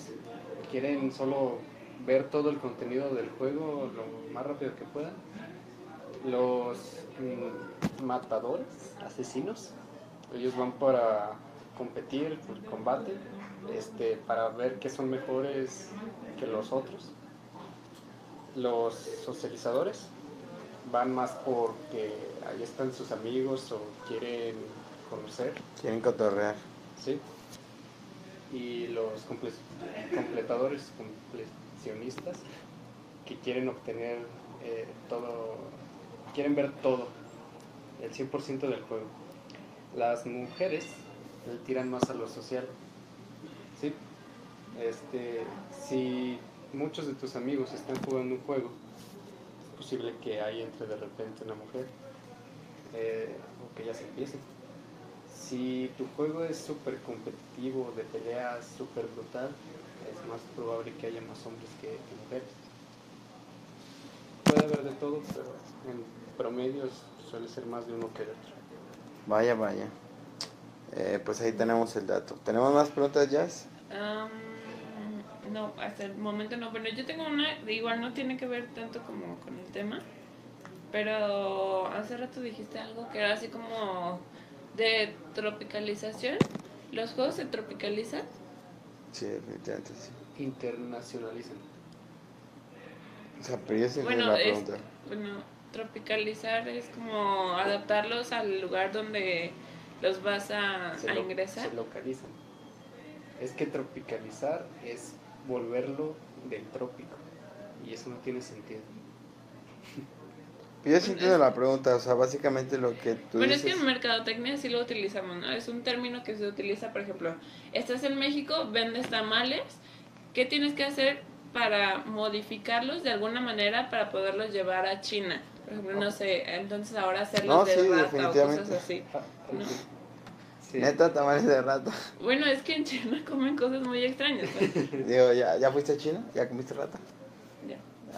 quieren solo ver todo el contenido del juego lo más rápido que puedan. Los mm, matadores, asesinos, ellos van para competir, por combate, este, para ver qué son mejores que los otros. Los socializadores van más porque ahí están sus amigos o quieren conocer, Quieren cotorrear. ¿sí? Y los comple- completadores, completionistas, que quieren obtener eh, todo, quieren ver todo, el 100% del juego. Las mujeres tiran más a lo social, ¿sí? Este, si muchos de tus amigos están jugando un juego, es posible que ahí entre de repente una mujer eh, o que ya se empiece. Si tu juego es súper competitivo, de peleas súper brutal, es más probable que haya más hombres que, que mujeres. Puede haber de todo, pero en promedio suele ser más de uno que de otro. Vaya, vaya. Eh, pues ahí tenemos el dato. ¿Tenemos más preguntas, Jazz? Am, no, hasta el momento no. Bueno, yo tengo una, igual no tiene que ver tanto como con el tema, pero hace rato dijiste algo que era así como de tropicalización. ¿Los juegos se tropicalizan? Sí, definitivamente sí. Internacionalizan. O sea, pero yo Bueno, la es- pregunta. Bueno, tropicalizar es como adaptarlos al lugar donde los vas a, se, a lo- ingresar. se localizan. Es que tropicalizar es volverlo del trópico. Y eso no tiene sentido. Yo sí entiendo la pregunta, o sea, básicamente lo que tú Bueno, es dices... que en mercadotecnia sí lo utilizamos, ¿no? Es un término que se utiliza, por ejemplo, estás en México, vendes tamales, ¿qué tienes que hacer para modificarlos de alguna manera para poderlos llevar a China? Por ejemplo, no sé, entonces ahora hacerlos No, de sí, rata o cosas definitivamente. así. No. sí. Neta, tamales de rata. Bueno, es que en China comen cosas muy extrañas. Digo, ¿ya, ¿ya fuiste a China? ¿Ya comiste rata?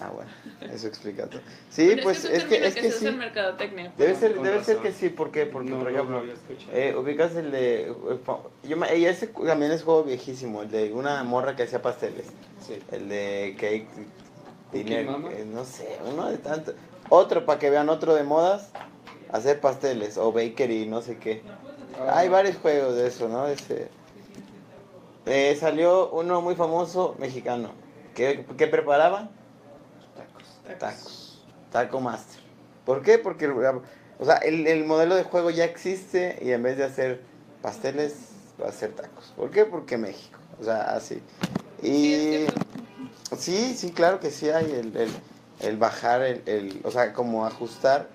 Ah, bueno, eso explica todo. Sí, Bueno, pues es es que que, es es que que en sí. mercadotecnia. Debe ser, debe ser que sí, ¿por qué? Porque, No, por ejemplo, eh, ubicas el de... eh, fa- Yo me, y ese también es juego viejísimo, el de una morra que hacía pasteles. Sí. El de Cake Dinner, eh, no sé, uno de tantos. Otro, para que vean otro de modas, hacer pasteles o bakery, no sé qué. Ah, Hay varios juegos de eso, ¿no? Ese, eh, salió uno muy famoso mexicano. ¿Qué, qué preparaban? Tacos. Tacos. Taco Master. ¿Por qué? Porque O sea, el, el modelo de juego ya existe y en vez de hacer pasteles, va a hacer tacos. ¿Por qué? Porque México. O sea, así. Sí, Y sí, sí, claro que sí hay el, el, el bajar, el, el, o sea, como ajustar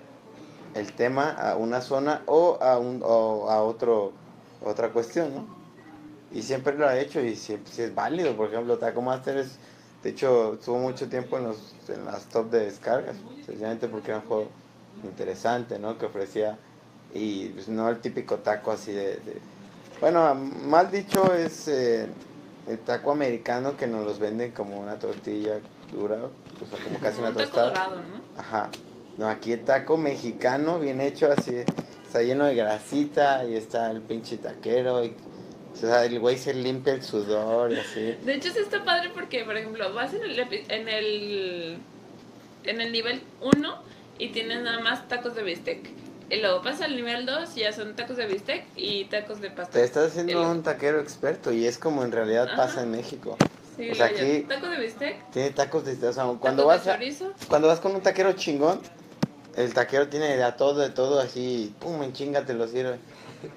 el tema a una zona o a, un, o a otro, otra cuestión, ¿no? Y siempre lo ha hecho y siempre sí es válido. Por ejemplo, Taco Master es, de hecho, estuvo mucho tiempo en, los, en las top de descargas, sencillamente porque era un juego interesante, ¿no? Que ofrecía, y pues, no el típico taco así de... de- bueno, mal dicho es eh, el taco americano que nos los venden como una tortilla dura, o sea, como casi una Un taco tostada. dorado, ¿no? Ajá. No, aquí el taco mexicano, bien hecho, así, está lleno de grasita y está el pinche taquero. Y, o sea, el güey se limpia el sudor y así. De hecho, sí está padre porque, por ejemplo, vas en el, en el, en el nivel 1 y tienes nada más tacos de bistec. Y luego pasas al nivel 2 y ya son tacos de bistec y tacos de Te pastel. estás haciendo El- un taquero experto y es como en realidad Ajá. pasa en México. Sí, o sea, aquí- Taco de bistec, Tiene tacos de... O sea, cuando tacos vas, a- cuando vas con un taquero chingón, el taquero tiene de a todo, de todo así, pum, en chinga te lo sirve.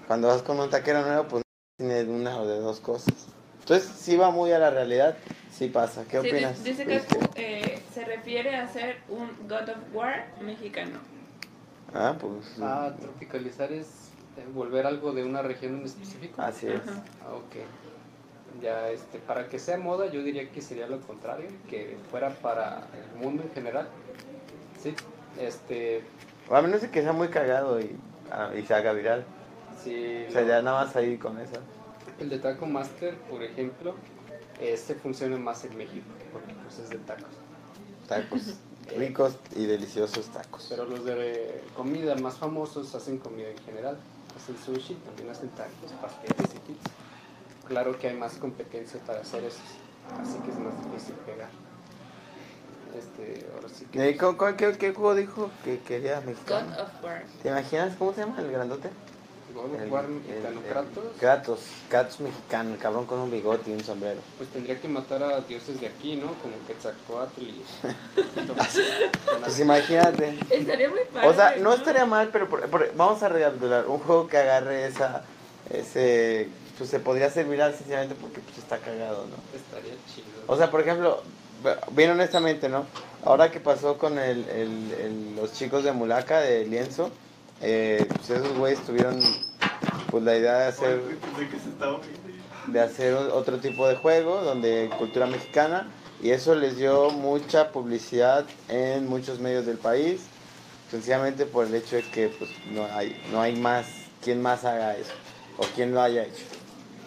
Cuando vas con un taquero nuevo, pues tiene una o de dos cosas. Entonces, sí va muy a la realidad, sí pasa. ¿Qué Sí, opinas? dice que eh, se refiere a ser un God of War mexicano. Ah, pues... Ah, tropicalizar es eh, volver algo de una región en específico. Así es. Ah, ok. Ya, este, para que sea moda, yo diría que sería lo contrario, que fuera para el mundo en general. Sí, este, O a menos de que sea muy cagado y, ah, y se haga viral. Si O sea, ya nada más ahí con eso. el de Taco Master, por ejemplo, este funciona más en México, porque pues es de tacos. Tacos. Ricos y deliciosos tacos. Pero los de comida más famosos hacen comida en general. Hacen sushi, también hacen tacos, pasteles y pizza. Claro que hay más competencia para hacer eso, así que es más difícil pegar. Este, ahora sí que... ¿Y cu- cu- qué, qué juego dijo que quería God mexicano? of War. ¿Te imaginas cómo se llama el grandote? God of El- War el- mexicano, el- Kratos, Kratos. Kratos mexicano, el cabrón con un bigote y un sombrero. pues tendría que matar a dioses de aquí, ¿no? Como Quetzalcoatl y... Pues imagínate. Estaría muy padre. O sea, no estaría mal, pero por- por- vamos a recapitular. Un juego que agarre esa, ese, pues se podría hacer viral sencillamente porque pues, está cagado, ¿no? Estaría chido. O sea, por ejemplo, bien honestamente, ¿no? Ahora que pasó con el, el- el- los chicos de Mulaca, de Lienzo, eh, pues esos güeyes tuvieron pues la idea de hacer, de hacer otro tipo de juego, donde cultura mexicana, y eso les dio mucha publicidad en muchos medios del país, sencillamente por el hecho de que pues no hay, no hay más, quien más haga eso, o quien lo haya hecho,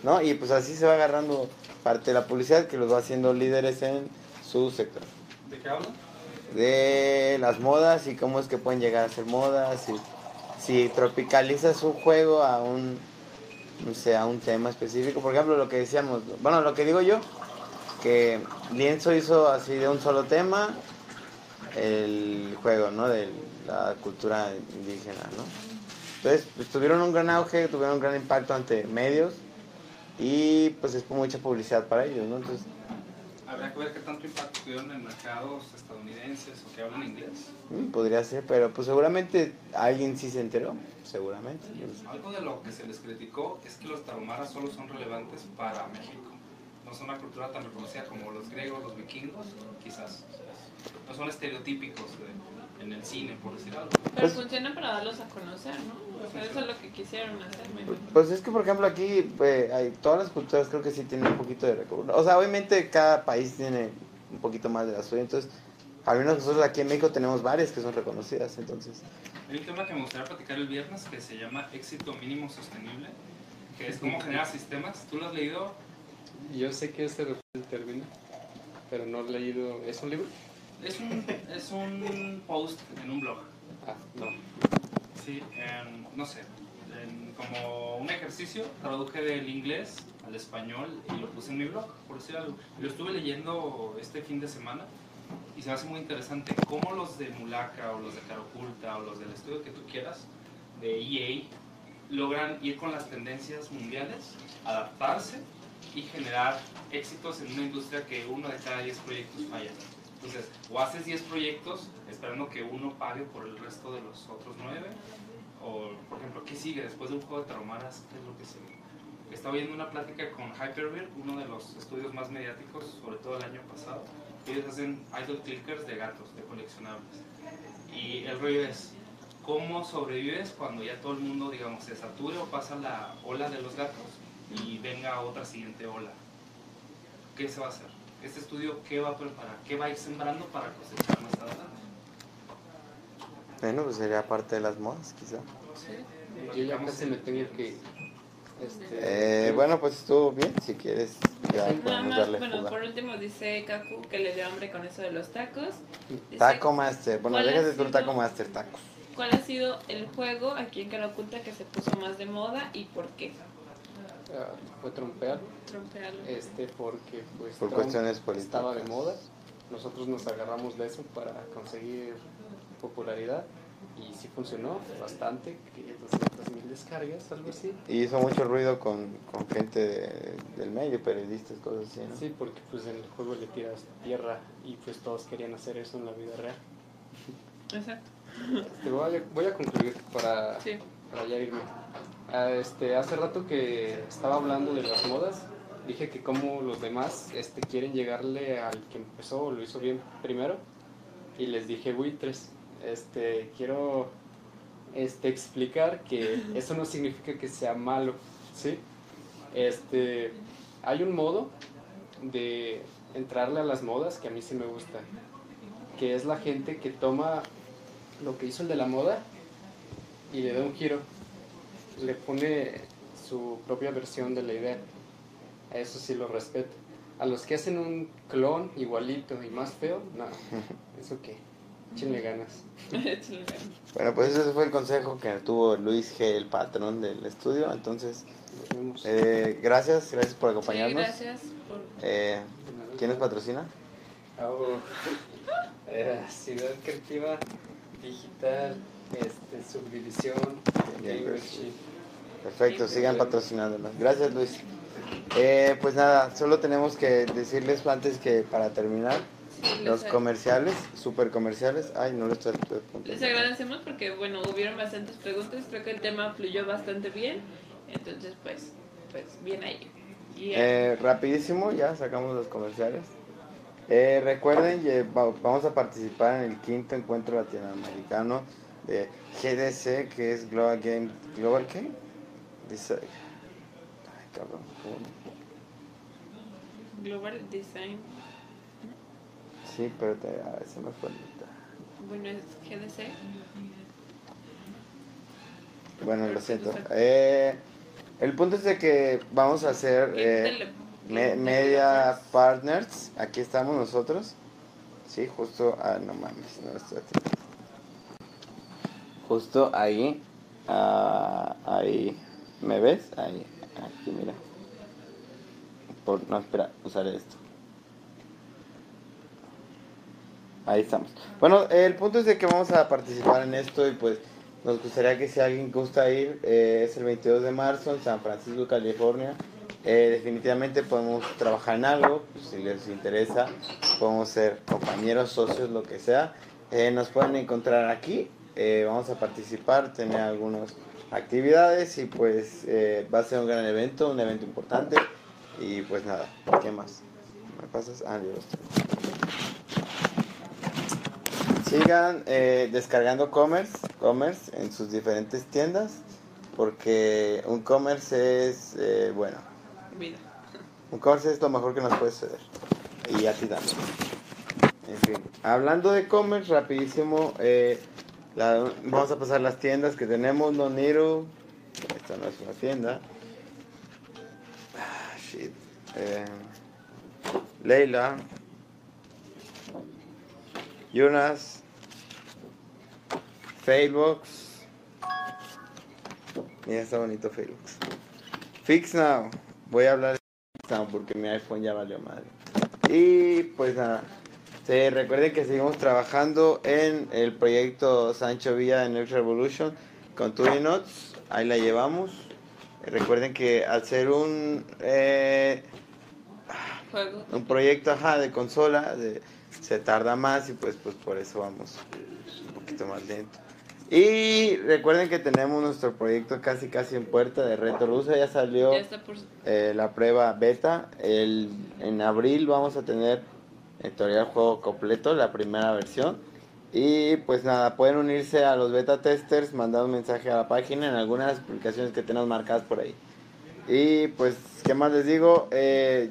¿no? Y pues así se va agarrando parte de la publicidad que los va haciendo líderes en su sector. ¿De qué hablan? De las modas y cómo es que pueden llegar a ser modas, y si tropicalizas un juego a un, no sé, a un tema específico, por ejemplo, lo que decíamos, bueno, lo que digo yo, que Lienzo hizo así de un solo tema el juego, ¿no? De la cultura indígena, ¿no? Entonces, pues, tuvieron un gran auge, tuvieron un gran impacto ante medios y pues es mucha publicidad para ellos, ¿no? Entonces, Habría que ver qué tanto impacto tuvieron en mercados estadounidenses o que hablan inglés. mm, podría ser, pero pues seguramente alguien sí se enteró, seguramente. Algo de lo que se les criticó es que los tarahumaras solo son relevantes para México. No son una cultura tan reconocida como los griegos, los vikingos, quizás. No son estereotípicos de- en el cine, por decir algo. Pero Pues- funciona para darlos a conocer, ¿no? O sea, eso es lo que quisieron hacer. Pues es que, por ejemplo, aquí eh, hay, todas las culturas creo que sí tienen un poquito de recursos. O sea, obviamente cada país tiene un poquito más de la suya. Entonces, al menos nosotros aquí en México tenemos varias que son reconocidas. Entonces, Hay un tema que me gustaría platicar el viernes que se llama éxito mínimo sostenible, que es cómo generar sistemas. ¿Tú lo has leído? Yo sé que ese es el término, pero no he leído... ¿Es un libro? Es un, es un post en un blog. Ah, no. Sí, em, no sé, en- como un ejercicio traduje del inglés al español y lo puse en mi blog, por decir algo. Lo estuve leyendo este fin de semana y se me hace muy interesante cómo los de Mulaca o los de Caroculta o los del estudio que tú quieras, de EA, logran ir con las tendencias mundiales, adaptarse y generar éxitos en una industria que uno de cada 10 proyectos falla. Entonces, o haces 10 proyectos esperando que uno pague por el resto de los otros 9, O, por ejemplo, ¿qué sigue después de un juego de Taromaras? ¿Qué es lo que sigue? Estaba viendo una plática con Hyperbeard, uno de los estudios más mediáticos, sobre todo el año pasado. Ellos hacen idle clickers de gatos, de coleccionables. Y el rollo es, ¿cómo sobrevives cuando ya todo el mundo, digamos, se sature o pasa la ola de los gatos y venga otra siguiente ola? ¿Qué se va a hacer? Este estudio, ¿qué va a preparar? ¿Qué va a ir sembrando para cosechar más adelante? Bueno, pues sería parte de las modas, quizá. Yo ya casi me tengo que... Este, Eh, bueno, pues estuvo bien. Si quieres, ya Nada más, darle bueno, fuga. por último dice Kaku que le dio hambre con eso de los tacos. Dice, Taco Master. Bueno, ¿cuál ha déjate tu Taco Master, tacos. ¿Cuál ha sido el juego aquí en Cara Oculta que se puso más de moda y por qué? Fue trompear, Trompearlo. este, porque pues Por Trump cuestiones políticas. estaba de moda. Nosotros nos agarramos de eso para conseguir popularidad y sí funcionó bastante, que 200 mil descargas, algo así. Y hizo mucho ruido con, con gente de- del medio, periodistas, cosas así, ¿no? Sí, porque pues en el juego le tiras tierra y pues todos querían hacer eso en la vida real. Exacto. Este, voy, a, voy a concluir para, Sí. para ya irme. Ah, Este, hace rato que estaba hablando de las modas, dije que como los demás este, quieren llegarle al que empezó o lo hizo bien primero y les dije buitres. Este, quiero este, explicar que eso no significa que sea malo, ¿sí? Este, hay un modo de entrarle a las modas que a mí sí me gusta, que es la gente que toma lo que hizo el de la moda y le da un giro, le pone su propia versión de la idea. A eso sí lo respeto. A los que hacen un clon igualito y más feo, no, eso qué, échenle ganas. Bueno, pues ese fue el consejo que tuvo Luis G, el patrón del estudio. Entonces, eh, gracias, gracias por Sí, acompañarnos. gracias por... Eh, ¿Quién nos patrocina? Oh, eh, Ciudad Creativa Digital, este, subdivisión, Cambridge. Perfecto, sigan patrocinándonos. Gracias, Luis. Eh, pues nada, solo tenemos que decirles antes que para terminar los Les- comerciales, super comerciales. Ay, no lo estoy. Les agradecemos porque, bueno, hubieron bastantes preguntas. Creo que el tema fluyó bastante bien. Entonces, pues, pues bien ahí. Y, Eh, rapidísimo, ya sacamos los comerciales. Eh, recuerden, vamos a participar en el quinto encuentro latinoamericano de GDC, que es Global Game. ¿Global qué? Ay, cabrón. Global Design, Sí, pero te, a se me fue. bueno, es GDC. Bueno, lo siento. Eh, el punto es de que vamos a hacer eh, me- media partners. Aquí estamos nosotros. Sí, justo. Ah, no mames, no estoy aquí. Justo ahí. ah, ahí. ¿Me ves? Ahí. Aquí, mira. Por, no, espera, usaré esto. Ahí estamos. Bueno, el punto es de que vamos a participar en esto y pues nos gustaría que si alguien gusta ir, eh, es el 22 de marzo en San Francisco, California. Eh, definitivamente podemos trabajar en algo, pues, si les interesa, podemos ser compañeros, socios, lo que sea. Eh, nos pueden encontrar aquí, eh, vamos a participar, tener algunas actividades y pues eh, va a ser un gran evento, un evento importante. Y pues nada, ¿qué más? ¿Me pasas? Ah, yo. Sigan eh, descargando Commerce, Commerce en sus diferentes tiendas, porque un Commerce es, bueno, Vida. un Commerce es lo mejor que nos puede suceder. Y a ti también. En fin, hablando de Commerce, rapidísimo, eh, vamos a pasar las tiendas que tenemos, No Niro, esta no es una tienda. Ah, shit. Eh, Leila. Jonas. Failbox. Mira, está bonito Failbox. Fix Now. Voy a hablar de Fix Now porque mi iPhone ya valió madre. Y pues nada. Sí, recuerden que seguimos trabajando en el proyecto Sancho Villa de Next Revolution con Notes. Ahí la llevamos. Recuerden que al ser un eh, Juego. un proyecto ajá, de consola de- se tarda más y pues pues por eso vamos un poquito más lento Y recuerden que tenemos nuestro proyecto casi casi en puerta de Reto Rusa. Ya salió Ya está por... eh, la prueba beta. El, en abril vamos a tener el juego completo, la primera versión. Y pues nada, pueden unirse a los beta testers, mandar un mensaje a la página en algunas de las publicaciones que tenemos marcadas por ahí. Y pues, ¿qué más les digo? Eh,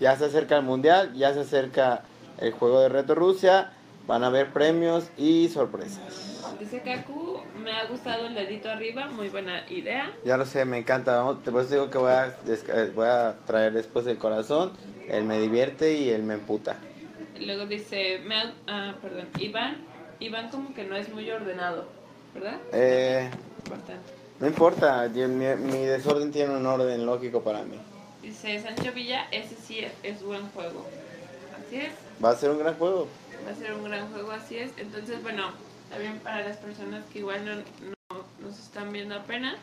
ya se acerca el mundial, ya se acerca el juego de Reto Rusia. Van a haber premios y sorpresas. Dice Kaku, me ha gustado el dedito arriba, muy buena idea. Ya lo sé, me encanta. Por eso digo que voy a, eh, voy a traer después el corazón, el me divierte y el me emputa. Luego dice, me ah, perdón, Iván, Iván como que no es muy ordenado, ¿verdad? Eh, no importa, mi, mi desorden tiene un orden lógico para mí. Dice Sancho Villa, ese sí es, es buen juego. Así es, Va a ser un gran juego. va a ser un gran juego, así es. Entonces, bueno, también para las personas que igual no, no nos están viendo apenas,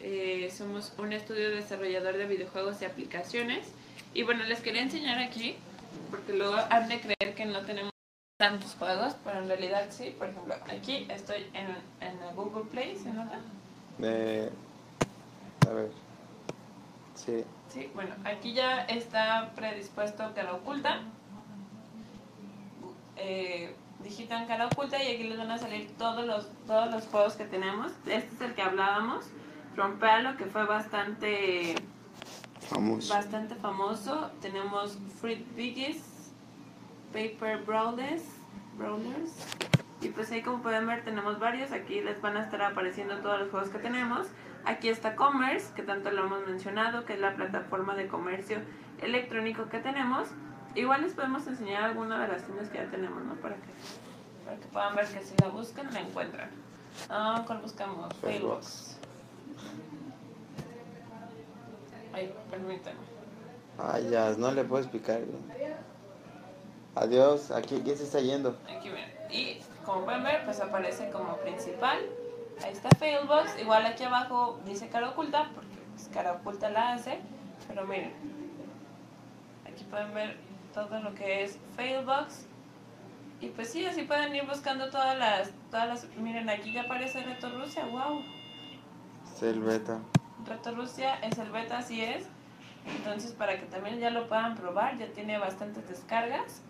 eh, somos un estudio desarrollador de videojuegos y aplicaciones. Y bueno, les quería enseñar aquí, porque luego han de creer que no tenemos tantos juegos, pero en realidad sí. Por ejemplo, aquí estoy en, en el Google Play, ¿se nota? Eh, a ver. Sí. Sí, bueno, aquí ya está predispuesto cara oculta. Eh, digitan cara oculta y aquí les van a salir todos los, todos los juegos que tenemos. Este es el que hablábamos, Rompealo, que fue bastante, Vamos. bastante famoso. Tenemos Fruit Biggies, Paper Brawlers, Brawlers. Y pues ahí como pueden ver tenemos varios, aquí les van a estar apareciendo todos los juegos que tenemos. Aquí está Commerce, que tanto lo hemos mencionado, que es la plataforma de comercio electrónico que tenemos. Igual les podemos enseñar alguna de las tiendas que ya tenemos, ¿no? Para que, para que puedan ver que si la buscan, la encuentran. Ah, ¿cuál buscamos? Failbox. Ay, permítanme. Ay, ya, no le puedo explicar. Adiós, aquí, ¿quién se está yendo? Aquí ven. Y como pueden ver, pues aparece como principal. Ahí está Failbox. Igual aquí abajo dice cara oculta, porque pues, cara oculta la hace. Pero miren. Aquí pueden ver todo lo que es Failbox. Y pues sí, así pueden ir buscando todas las, todas las. Miren, aquí ya aparece Reto Rusia, wow. Es el beta. Reto Rusia es el beta, así es. Entonces, para que también ya lo puedan probar, ya tiene bastantes descargas.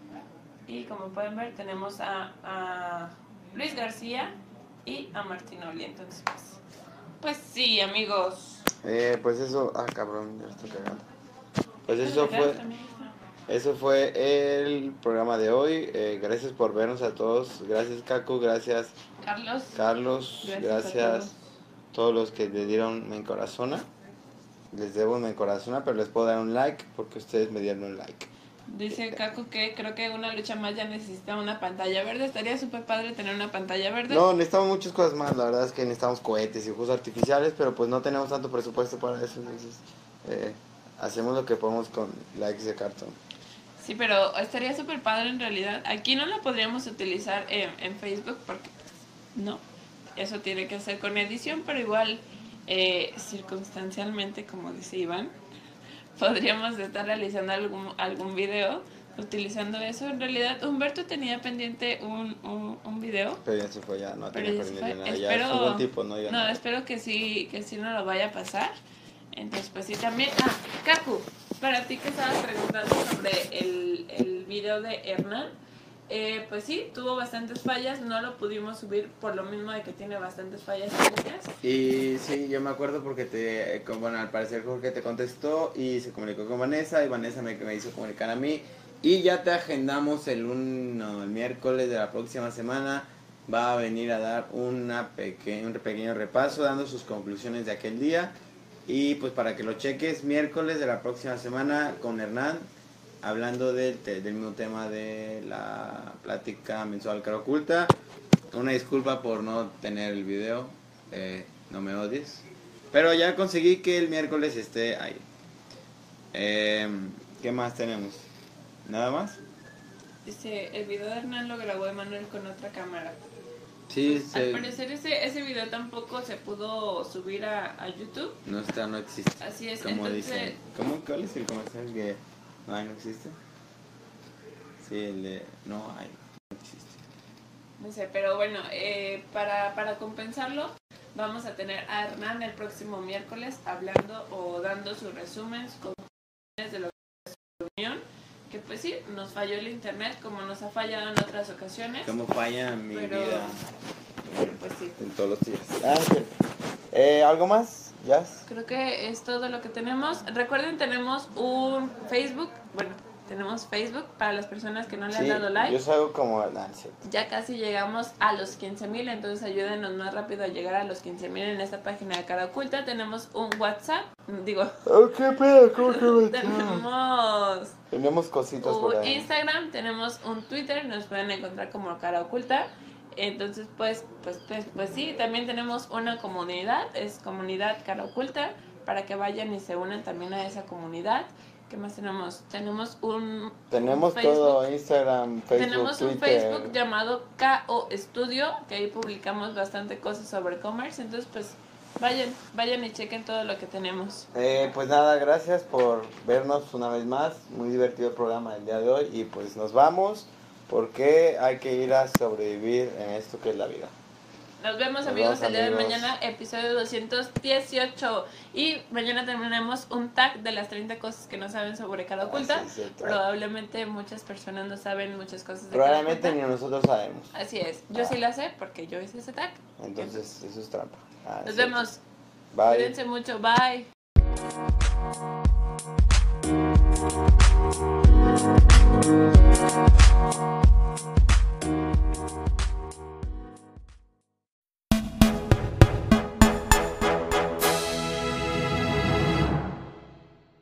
Y como pueden ver, tenemos a, a Luis García y a Martinoli. Entonces, pues, pues sí, amigos. Eh, pues eso, ah, cabrón, ya estoy cagando. Pues eso fue, eso fue el programa de hoy. Eh, gracias por vernos a todos. Gracias, Kaku. Gracias, Carlos. Carlos. Gracias Gracias, todos. los que le dieron me encorazona. Les debo me encorazona, pero les puedo dar un like porque ustedes me dieron un like. Dice Kaku que creo que una lucha más ya necesita una pantalla verde. Estaría súper padre tener una pantalla verde. No, necesitamos muchas cosas más. La verdad es que necesitamos cohetes y juegos artificiales, pero pues no tenemos tanto presupuesto para eso. Entonces, eh, hacemos lo que podemos con likes de cartón. Sí, pero estaría súper padre en realidad. Aquí no la podríamos utilizar en, en Facebook porque pues, no. Eso tiene que ser con edición, pero igual eh, circunstancialmente, como dice Iván, podríamos estar realizando algún, algún video utilizando eso. En realidad, Humberto tenía pendiente un, un, un video. Pero ya se fue, ya no tenía ya pendiente nada. Ya Espero- buen tipo, ¿no? Ya No, no. espero que sí, que sí no lo vaya a pasar. Entonces, pues sí, también. Ah, Kaku, para ti que estabas preguntando sobre el, el video de Hernán, eh, pues sí, tuvo bastantes fallas, no lo pudimos subir por lo mismo de que tiene bastantes fallas técnicas. Y sí, yo me acuerdo porque te, bueno, al parecer Jorge te contestó y se comunicó con Vanessa y Vanessa me, me hizo comunicar a mí y ya te agendamos el, un, el miércoles de la próxima semana. Va a venir a dar una peque- un pequeño repaso dando sus conclusiones de aquel día y pues para que lo cheques miércoles de la próxima semana con Hernán hablando del, del mismo tema de la plática mensual cara oculta. Una disculpa por no tener el video, eh, no me odies. Pero ya conseguí que el miércoles esté ahí. Eh, ¿Qué más tenemos? ¿Nada más? Dice, el video de Hernán lo grabó Emanuel con otra cámara. Sí, Pues, Al parecer ese, ese video tampoco se pudo subir a, a YouTube. no está, no existe. Así es, Como entonces... dicen, ¿cómo, ¿cuál es el comercial que no hay, no existe? Sí, el de no hay, no existe. No sé, pero bueno, eh, para, para compensarlo, vamos a tener a Hernán el próximo miércoles hablando o dando sus resúmenes, conclusiones de lo que es su reunión. Que pues sí, nos falló el internet como nos ha fallado en otras ocasiones. ¿Cómo falla mi Pero- vida Pero pues sí. en todos los días? Ah, sí. Eh, ¿Algo más? Creo que es todo lo que tenemos. Recuerden, tenemos un Facebook. Bueno, tenemos Facebook para las personas que no le han dado like. yo salgo como... Ya casi llegamos a los 15 mil, entonces ayúdenos más rápido a llegar a los 15 mil en esta página de cara oculta. Tenemos un WhatsApp, digo, Oh, qué pedo, ¿cómo que me tenemos Tenemos cositas por un ahí. Instagram, tenemos un Twitter, nos pueden encontrar como cara oculta. Entonces, pues, pues, pues, pues sí, también tenemos una comunidad, es comunidad cara oculta, para que vayan y se unan también a esa comunidad. ¿Qué más tenemos? Tenemos un Tenemos Facebook. todo, Instagram, Facebook, Tenemos un Twitter. Facebook llamado KO Studio, que ahí publicamos bastante cosas sobre commerce, entonces pues vayan, vayan y chequen todo lo que tenemos. Eh, pues nada, gracias por vernos una vez más. Muy divertido el programa del día de hoy. Y pues nos vamos ¿Por qué hay que ir a sobrevivir en esto que es la vida? Nos vemos amigos el día de mañana, episodio 218. Y mañana terminaremos un tag de las 30 cosas que no saben sobre cara ah, oculta. Probablemente muchas personas no saben muchas cosas. De Probablemente ni nosotros sabemos. Así es. Yo ah. sí la sé porque yo hice ese tag. Entonces, eso es trampa. Ah, Nos vemos. Bye. Cuídense mucho. Bye.